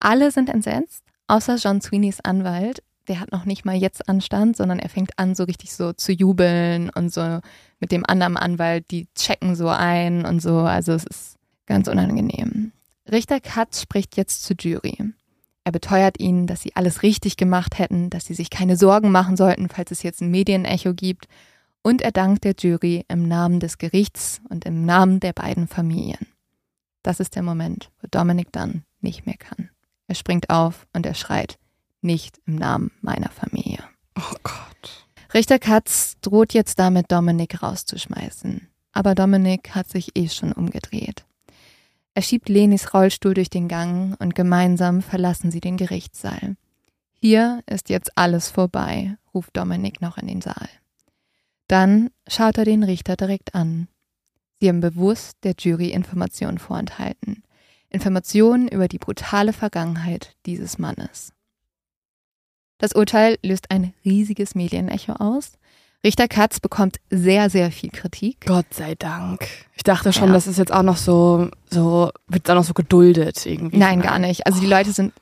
S2: alle sind entsetzt, außer John Sweeneys Anwalt. Der hat noch nicht mal jetzt Anstand, sondern er fängt an, so richtig so zu jubeln und so mit dem anderen Anwalt, die checken so ein und so. Also es ist ganz unangenehm. Richter Katz spricht jetzt zur Jury. Er beteuert ihnen, dass sie alles richtig gemacht hätten, dass sie sich keine Sorgen machen sollten, falls es jetzt ein Medienecho gibt. Und er dankt der Jury im Namen des Gerichts und im Namen der beiden Familien. Das ist der Moment, wo Dominic dann nicht mehr kann. Er springt auf und er schreit, nicht im Namen meiner Familie.
S1: Oh Gott.
S2: Richter Katz droht jetzt damit, Dominik rauszuschmeißen. Aber Dominik hat sich eh schon umgedreht. Er schiebt Lenis Rollstuhl durch den Gang und gemeinsam verlassen sie den Gerichtssaal. Hier ist jetzt alles vorbei, ruft Dominik noch in den Saal. Dann schaut er den Richter direkt an. Sie haben bewusst der Jury Informationen vorenthalten. Informationen über die brutale Vergangenheit dieses Mannes. Das Urteil löst ein riesiges Medienecho aus. Richter Katz bekommt sehr, sehr viel Kritik.
S1: Gott sei Dank. Ich dachte schon,
S2: Ja.
S1: das ist jetzt auch noch so, so, wird auch noch so geduldet irgendwie.
S2: Nein, gar nicht. Also die Leute sind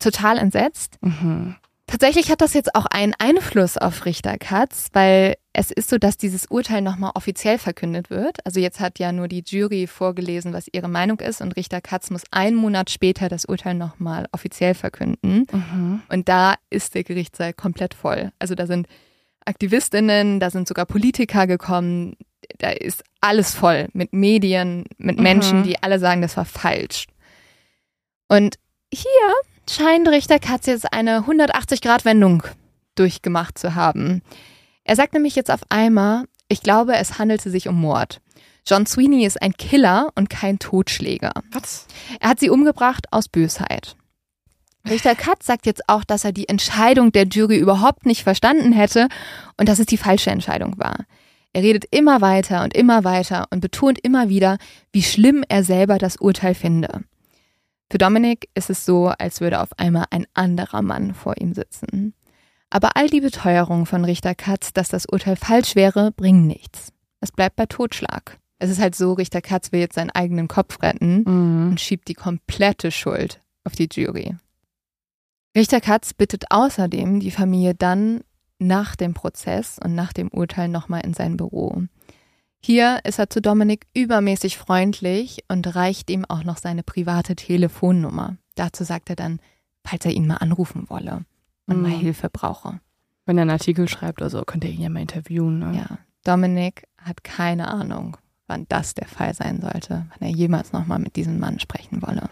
S2: total entsetzt.
S1: Mhm.
S2: Tatsächlich hat das jetzt auch einen Einfluss auf Richter Katz, weil es ist so, dass dieses Urteil nochmal offiziell verkündet wird. Also jetzt hat ja nur die Jury vorgelesen, was ihre Meinung ist und Richter Katz muss einen Monat später das Urteil nochmal offiziell verkünden.
S1: Mhm.
S2: Und da ist der Gerichtssaal komplett voll. Also da sind Aktivistinnen, da sind sogar Politiker gekommen, da ist alles voll mit Medien, mit
S1: Mhm.
S2: Menschen, die alle sagen, das war falsch. Und hier scheint Richter Katz jetzt eine 180-Grad-Wendung durchgemacht zu haben. Er sagt nämlich jetzt auf einmal, ich glaube, es handelte sich um Mord. John Sweeney ist ein Killer und kein Totschläger.
S1: Was?
S2: Er hat sie umgebracht aus Bösheit. Richter Katz sagt jetzt auch, dass er die Entscheidung der Jury überhaupt nicht verstanden hätte und dass es die falsche Entscheidung war. Er redet immer weiter und immer weiter und betont immer wieder, wie schlimm er selber das Urteil finde. Für Dominik ist es so, als würde auf einmal ein anderer Mann vor ihm sitzen. Aber all die Beteuerungen von Richter Katz, dass das Urteil falsch wäre, bringen nichts. Es bleibt bei Totschlag. Es ist halt so, Richter Katz will jetzt seinen eigenen Kopf retten
S1: Mhm.
S2: und schiebt die komplette Schuld auf die Jury. Richter Katz bittet außerdem die Familie dann nach dem Prozess und nach dem Urteil nochmal in sein Büro. Hier ist er zu Dominik übermäßig freundlich und reicht ihm auch noch seine private Telefonnummer. Dazu sagt er dann, falls er ihn mal anrufen wolle und mal
S1: Mhm.
S2: Hilfe brauche.
S1: Wenn er einen Artikel schreibt oder so, könnt ihr ihn ja mal interviewen. Ne?
S2: Ja, Dominik hat keine Ahnung, wann das der Fall sein sollte, wann er jemals nochmal mit diesem Mann sprechen wolle.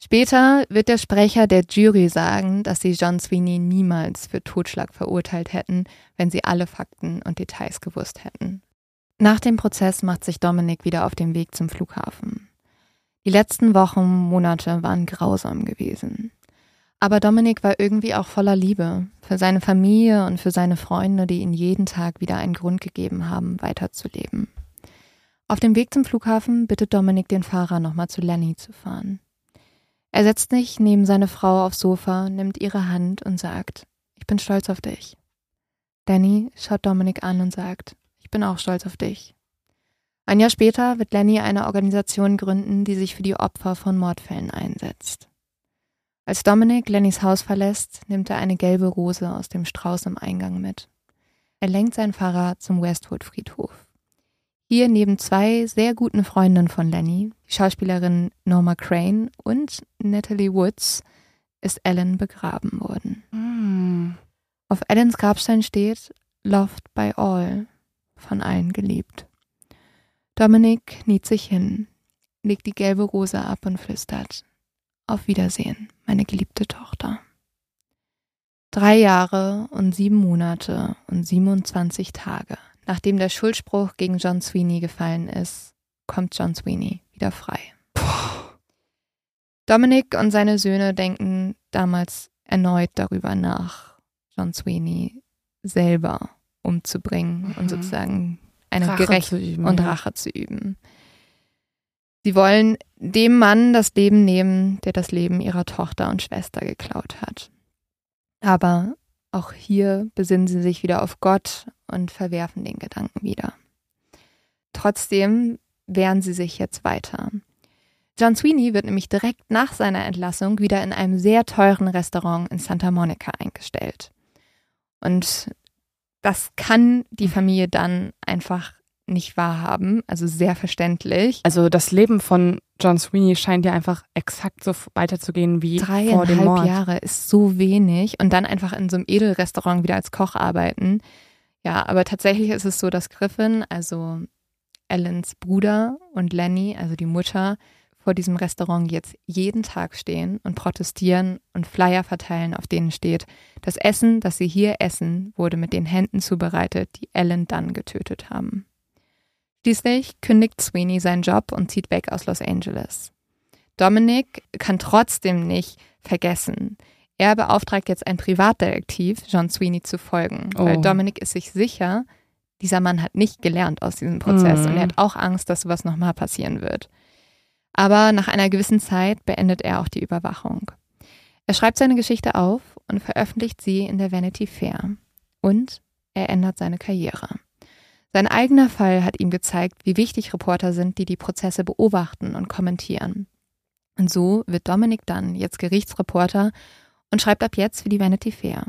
S2: Später wird der Sprecher der Jury sagen, dass sie John Sweeney niemals für Totschlag verurteilt hätten, wenn sie alle Fakten und Details gewusst hätten. Nach dem Prozess macht sich Dominik wieder auf den Weg zum Flughafen. Die letzten Wochen, Monate waren grausam gewesen. Aber Dominik war irgendwie auch voller Liebe für seine Familie und für seine Freunde, die ihm jeden Tag wieder einen Grund gegeben haben, weiterzuleben. Auf dem Weg zum Flughafen bittet Dominik den Fahrer nochmal zu Lenny zu fahren. Er setzt sich neben seine Frau aufs Sofa, nimmt ihre Hand und sagt, ich bin stolz auf dich. Lenny schaut Dominik an und sagt, ich bin auch stolz auf dich. Ein Jahr später wird Lenny eine Organisation gründen, die sich für die Opfer von Mordfällen einsetzt. Als Dominik Lennys Haus verlässt, nimmt er eine gelbe Rose aus dem Strauß im Eingang mit. Er lenkt sein Fahrrad zum Westwood-Friedhof. Hier neben zwei sehr guten Freundinnen von Lenny, die Schauspielerin Norma Crane und Natalie Woods, ist Ellen begraben worden.
S1: Mhm.
S2: Auf Ellens Grabstein steht Loved by All, von allen geliebt. Dominic kniet sich hin, legt die gelbe Rose ab und flüstert, auf Wiedersehen, meine geliebte Tochter. Drei Jahre und sieben Monate und 27 Tage, nachdem der Schuldspruch gegen John Sweeney gefallen ist, kommt John Sweeney wieder frei. Dominic und seine Söhne denken damals erneut darüber nach, John Sweeney selber umzubringen mhm. und sozusagen eine Gerecht und Rache zu üben. Sie wollen dem Mann das Leben nehmen, der das Leben ihrer Tochter und Schwester geklaut hat. Aber auch hier besinnen sie sich wieder auf Gott und verwerfen den Gedanken wieder. Trotzdem wehren sie sich jetzt weiter. John Sweeney wird nämlich direkt nach seiner Entlassung wieder in einem sehr teuren Restaurant in Santa Monica eingestellt. Und das kann die Familie dann einfach nicht wahrhaben, also sehr verständlich.
S1: Also das Leben von John Sweeney scheint ja einfach exakt so weiterzugehen wie vor dem Mord.
S2: Jahre ist so wenig und dann einfach in so einem Edelrestaurant wieder als Koch arbeiten. Ja, aber tatsächlich ist es so, dass Griffin, also Ellens Bruder und Lenny, also die Mutter, vor diesem Restaurant jetzt jeden Tag stehen und protestieren und Flyer verteilen, auf denen steht, das Essen, das sie hier essen, wurde mit den Händen zubereitet, die Ellen dann getötet haben. Schließlich kündigt Sweeney seinen Job und zieht weg aus Los Angeles. Dominic kann trotzdem nicht vergessen. Er beauftragt jetzt einen Privatdetektiv, John Sweeney zu folgen, oh. weil Dominic ist sich sicher, dieser Mann hat nicht gelernt aus diesem Prozess mm. und er hat auch Angst, dass sowas nochmal passieren wird. Aber nach einer gewissen Zeit beendet er auch die Überwachung. Er schreibt seine Geschichte auf und veröffentlicht sie in der Vanity Fair. Und er ändert seine Karriere. Sein eigener Fall hat ihm gezeigt, wie wichtig Reporter sind, die die Prozesse beobachten und kommentieren. Und so wird Dominic Dunn jetzt Gerichtsreporter und schreibt ab jetzt für die Vanity Fair.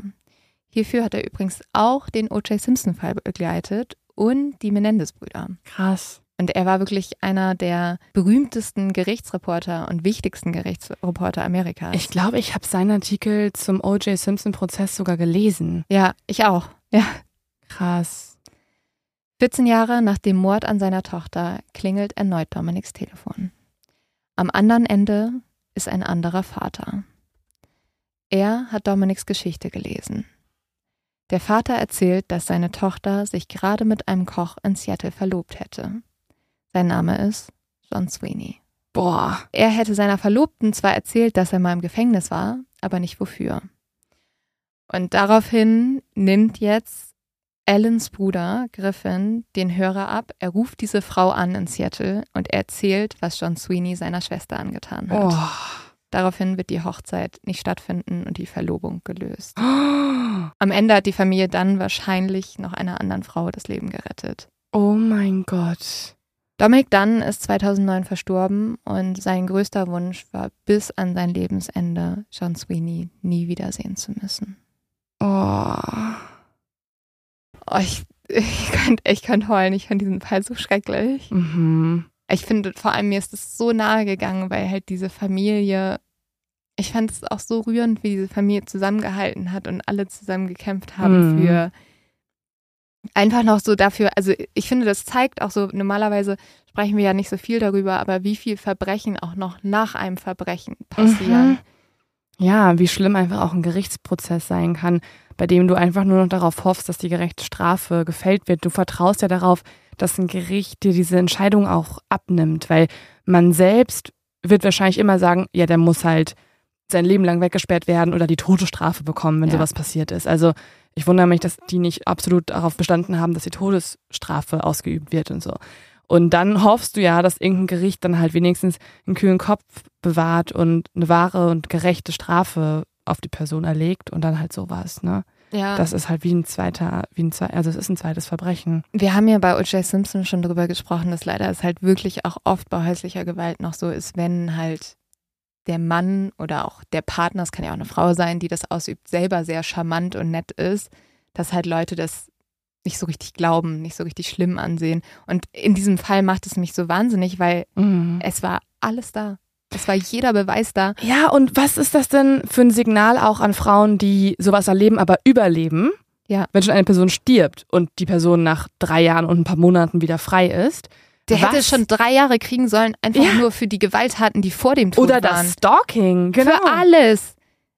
S2: Hierfür hat er übrigens auch den O.J. Simpson-Fall begleitet und die Menendez-Brüder.
S1: Krass.
S2: Und er war wirklich einer der berühmtesten Gerichtsreporter und wichtigsten Gerichtsreporter Amerikas.
S1: Ich glaube, ich habe seinen Artikel zum O.J. Simpson-Prozess sogar gelesen.
S2: Ja, ich auch. Ja.
S1: Krass.
S2: 14 Jahre nach dem Mord an seiner Tochter klingelt erneut Dominiks Telefon. Am anderen Ende ist ein anderer Vater. Er hat Dominiks Geschichte gelesen. Der Vater erzählt, dass seine Tochter sich gerade mit einem Koch in Seattle verlobt hätte. Sein Name ist John Sweeney.
S1: Boah.
S2: Er hätte seiner Verlobten zwar erzählt, dass er mal im Gefängnis war, aber nicht wofür. Und daraufhin nimmt jetzt Allens Bruder Griffin den Hörer ab. Er ruft diese Frau an in Seattle und erzählt, was John Sweeney seiner Schwester angetan hat. Oh. Daraufhin wird die Hochzeit nicht stattfinden und die Verlobung gelöst. Oh. Am Ende hat die Familie dann wahrscheinlich noch einer anderen Frau das Leben gerettet.
S1: Oh mein Gott.
S2: Dominic Dunn ist 2009 verstorben und sein größter Wunsch war bis an sein Lebensende, John Sweeney nie wiedersehen zu müssen.
S1: Oh.
S2: Oh, ich, ich könnte ich könnt heulen. Ich fand diesen Fall so schrecklich.
S1: Mhm.
S2: Ich finde, vor allem mir ist es so nahe gegangen, weil halt diese Familie, ich fand es auch so rührend, wie diese Familie zusammengehalten hat und alle zusammen gekämpft haben mhm. für einfach noch so dafür, also ich finde, das zeigt auch so, normalerweise sprechen wir ja nicht so viel darüber, aber wie viel Verbrechen auch noch nach einem Verbrechen passieren. Mhm.
S1: Ja, wie schlimm einfach auch ein Gerichtsprozess sein kann, bei dem du einfach nur noch darauf hoffst, dass die gerechte Strafe gefällt wird. Du vertraust ja darauf, dass ein Gericht dir diese Entscheidung auch abnimmt, weil man selbst wird wahrscheinlich immer sagen, ja, der muss halt sein Leben lang weggesperrt werden oder die Todesstrafe bekommen, wenn ja. sowas passiert ist. Also ich wundere mich, dass die nicht absolut darauf bestanden haben, dass die Todesstrafe ausgeübt wird und so. Und dann hoffst du ja, dass irgendein Gericht dann halt wenigstens einen kühlen Kopf bewahrt und eine wahre und gerechte Strafe auf die Person erlegt und dann halt sowas, ne?
S2: Ja.
S1: Das ist halt wie ein zweiter, wie ein zweiter, also es ist ein zweites Verbrechen.
S2: Wir haben ja bei O.J. Simpson schon drüber gesprochen, dass leider es halt wirklich auch oft bei häuslicher Gewalt noch so ist, wenn halt der Mann oder auch der Partner, es kann ja auch eine Frau sein, die das ausübt, selber sehr charmant und nett ist, dass halt Leute das nicht so richtig glauben, nicht so richtig schlimm ansehen. Und in diesem Fall macht es mich so wahnsinnig, weil mhm. es war alles da. Es war jeder Beweis da.
S1: Ja, und was ist das denn für ein Signal auch an Frauen, die sowas erleben, aber überleben?
S2: Ja.
S1: Wenn schon eine Person stirbt und die Person nach drei Jahren und ein paar Monaten wieder frei ist.
S2: Der
S1: was?
S2: hätte schon drei Jahre kriegen sollen, einfach
S1: Ja.
S2: nur für die Gewalttaten, die vor dem Tod
S1: Oder
S2: waren.
S1: das Stalking, genau.
S2: Für alles.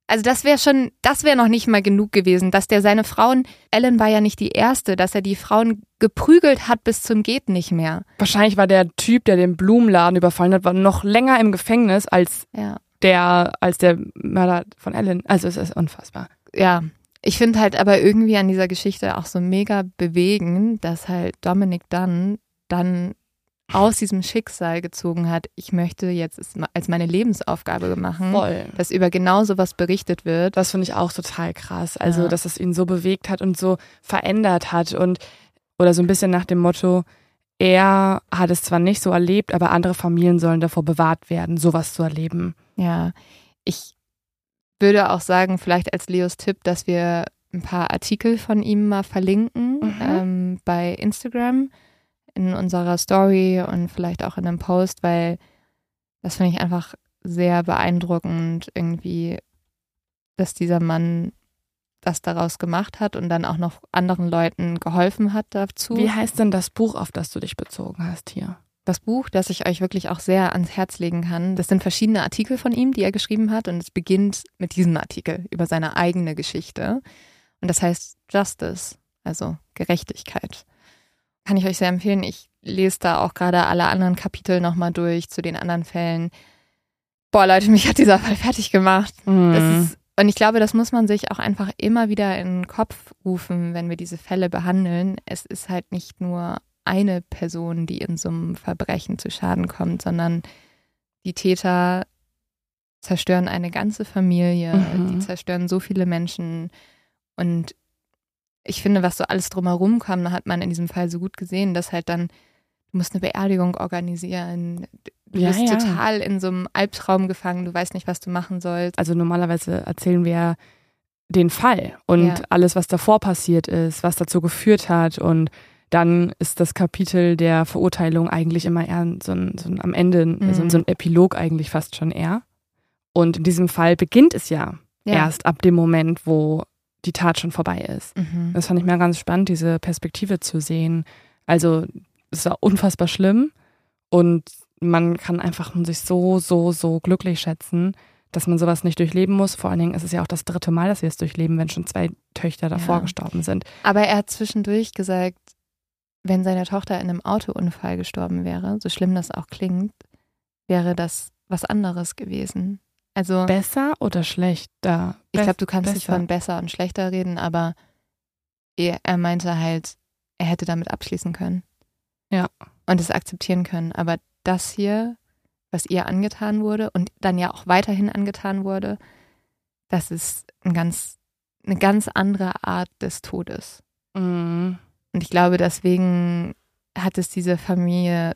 S2: Also das wäre schon, das wäre noch nicht mal genug gewesen, dass der seine Frauen, Ellen war ja nicht die erste, dass er die Frauen geprügelt hat bis zum geht nicht mehr.
S1: Wahrscheinlich war der Typ, der den Blumenladen überfallen hat, war noch länger im Gefängnis als
S2: Ja.
S1: der, als der Mörder von Ellen. Also es ist unfassbar.
S2: Ja. Ich finde halt aber irgendwie an dieser Geschichte auch so mega bewegend, dass halt Dominic Dunn dann aus diesem Schicksal gezogen hat, ich möchte jetzt als meine Lebensaufgabe machen,
S1: Voll.
S2: dass über genau sowas berichtet wird.
S1: Das finde ich auch total krass. Also,
S2: Ja.
S1: dass es ihn so bewegt hat und so verändert hat und oder so ein bisschen nach dem Motto, er hat es zwar nicht so erlebt, aber andere Familien sollen davor bewahrt werden, sowas zu erleben.
S2: Ja, ich würde auch sagen, vielleicht als Leos Tipp, dass wir ein paar Artikel von ihm mal verlinken
S1: Mhm.
S2: ähm, bei Instagram in unserer Story und vielleicht auch in einem Post, weil das finde ich einfach sehr beeindruckend irgendwie, dass dieser Mann das daraus gemacht hat und dann auch noch anderen Leuten geholfen hat dazu.
S1: Wie heißt denn das Buch, auf das du dich bezogen hast hier?
S2: das Buch, das ich euch wirklich auch sehr ans Herz legen kann. Das sind verschiedene Artikel von ihm, die er geschrieben hat und es beginnt mit diesem Artikel über seine eigene Geschichte. Und das heißt Justice, also Gerechtigkeit. Kann ich euch sehr empfehlen. Ich lese da auch gerade alle anderen Kapitel nochmal durch zu den anderen Fällen. Boah, Leute, mich hat dieser Fall fertig gemacht.
S1: Mhm.
S2: ist, und ich glaube, das muss man sich auch einfach immer wieder in den Kopf rufen, wenn wir diese Fälle behandeln. Es ist halt nicht nur eine Person, die in so einem Verbrechen zu Schaden kommt, sondern die Täter zerstören eine ganze Familie,
S1: Mhm.
S2: die zerstören so viele Menschen. Und ich finde, was so alles drumherum kam, hat man in diesem Fall so gut gesehen, dass halt dann, du musst eine Beerdigung organisieren. Du
S1: Ja,
S2: bist
S1: ja.
S2: total in so einem Albtraum gefangen, du weißt nicht, was du machen sollst.
S1: Also normalerweise erzählen wir den Fall und
S2: Ja.
S1: alles, was davor passiert ist, was dazu geführt hat und dann ist das Kapitel der Verurteilung eigentlich immer eher so ein, so ein am Ende,
S2: Mhm.
S1: so, ein- so ein Epilog eigentlich fast schon eher. Und in diesem Fall beginnt es ja,
S2: Ja.
S1: erst ab dem Moment, wo die Tat schon vorbei ist.
S2: Mhm.
S1: Das fand ich mir ganz spannend, diese Perspektive zu sehen. Also es war unfassbar schlimm und man kann einfach nur sich so, so, so glücklich schätzen, dass man sowas nicht durchleben muss. Vor allen Dingen ist es ja auch das dritte Mal, dass wir es durchleben, wenn schon zwei Töchter davor
S2: Ja.
S1: gestorben sind.
S2: Aber er hat zwischendurch gesagt, wenn seine Tochter in einem Autounfall gestorben wäre, so schlimm das auch klingt, wäre das was anderes gewesen. Also
S1: Besser oder schlechter?
S2: ich glaube, du kannst
S1: besser.
S2: nicht von besser und schlechter reden, aber er, er meinte halt, er hätte damit abschließen können.
S1: Ja.
S2: Und es akzeptieren können. Aber das hier, was ihr angetan wurde und dann ja auch weiterhin angetan wurde, das ist ein ganz, eine ganz andere Art des Todes.
S1: Mhm.
S2: Und ich glaube, deswegen hat es diese Familie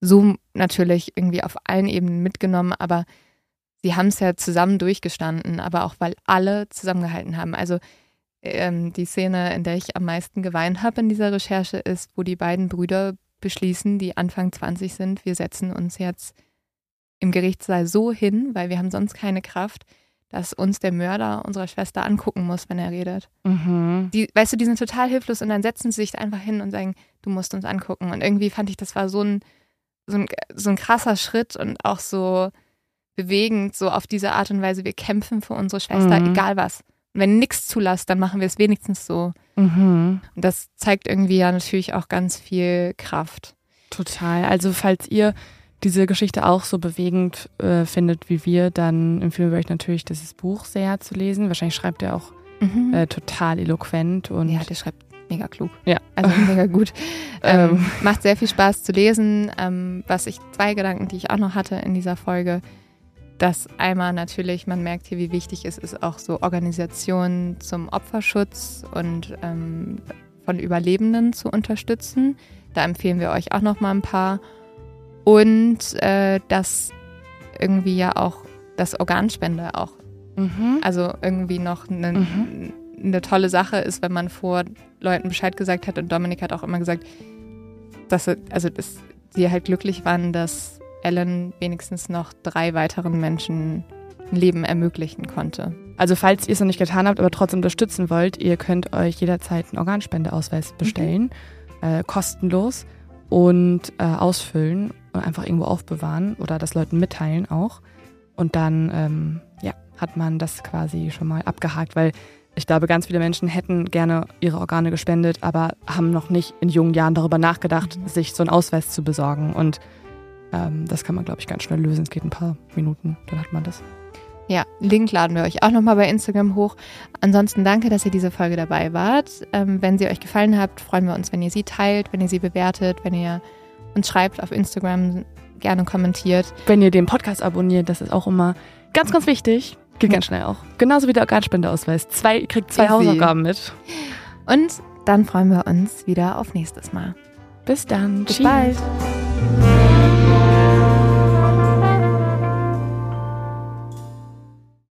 S2: so natürlich irgendwie auf allen Ebenen mitgenommen, aber sie haben es ja zusammen durchgestanden, aber auch weil alle zusammengehalten haben. Also ähm, die Szene, in der ich am meisten geweint habe in dieser Recherche, ist, wo die beiden Brüder beschließen, die Anfang 20 sind, wir setzen uns jetzt im Gerichtssaal so hin, weil wir haben sonst keine Kraft, dass uns der Mörder unserer Schwester angucken muss, wenn er redet
S1: Mhm.
S2: die, weißt du, die sind total hilflos und dann setzen sie sich einfach hin und sagen, du musst uns angucken. Und irgendwie fand ich, das war so ein, so ein, so ein krasser Schritt und auch so bewegend, so auf diese Art und Weise, wir kämpfen für unsere Schwester,
S1: Mhm.
S2: egal was. Und wenn nichts zulässt, dann machen wir es wenigstens so.
S1: Mhm.
S2: Und das zeigt irgendwie ja natürlich auch ganz viel Kraft.
S1: Total. Also falls ihr diese Geschichte auch so bewegend äh, findet wie wir, dann empfehlen wir euch natürlich, dieses Buch sehr zu lesen. Wahrscheinlich schreibt er auch äh, total eloquent und
S2: ja, der schreibt mega klug.
S1: Ja.
S2: Also mega gut. Ähm,
S1: Ähm.
S2: macht sehr viel Spaß zu lesen. Ähm, was ich, zwei Gedanken, die ich auch noch hatte in dieser Folge, dass einmal natürlich, man merkt hier, wie wichtig es ist, auch so Organisationen zum Opferschutz und ähm, von Überlebenden zu unterstützen. Da empfehlen wir euch auch noch mal ein paar. Und äh, dass irgendwie ja auch das Organspende auch
S1: Mhm.
S2: also irgendwie noch eine,
S1: Mhm.
S2: eine tolle Sache ist, wenn man vor Leuten Bescheid gesagt hat. Und Dominik hat auch immer gesagt, dass, er- also dass sie halt glücklich waren, dass Ellen wenigstens noch drei weiteren Menschen ein Leben ermöglichen konnte.
S1: Also falls ihr es noch nicht getan habt, aber trotzdem unterstützen wollt, ihr könnt euch jederzeit einen Organspendeausweis bestellen, mhm. äh, kostenlos und äh, ausfüllen und einfach irgendwo aufbewahren oder das Leuten mitteilen auch. Und dann ähm, ja, hat man das quasi schon mal abgehakt, weil ich glaube, ganz viele Menschen hätten gerne ihre Organe gespendet, aber haben noch nicht in jungen Jahren darüber nachgedacht, mhm. sich so einen Ausweis zu besorgen. Und ähm, das kann man, glaube ich, ganz schnell lösen. Es geht ein paar Minuten, dann hat man das.
S2: Ja, Link laden wir euch auch nochmal bei Instagram hoch. Ansonsten danke, dass ihr diese Folge dabei wart. Ähm, wenn sie euch gefallen hat, freuen wir uns, wenn ihr sie teilt, wenn ihr sie bewertet, wenn ihr uns schreibt auf Instagram, gerne kommentiert.
S1: Wenn ihr den Podcast abonniert, das ist auch immer ganz, ganz wichtig. Geht ganz schnell auch. Genauso wie der Organspendeausweis. Zwei, ihr kriegt zwei Easy. Hausaufgaben mit.
S2: Und dann freuen wir uns wieder auf nächstes Mal.
S1: Bis dann.
S2: Bis Tschüss. bald.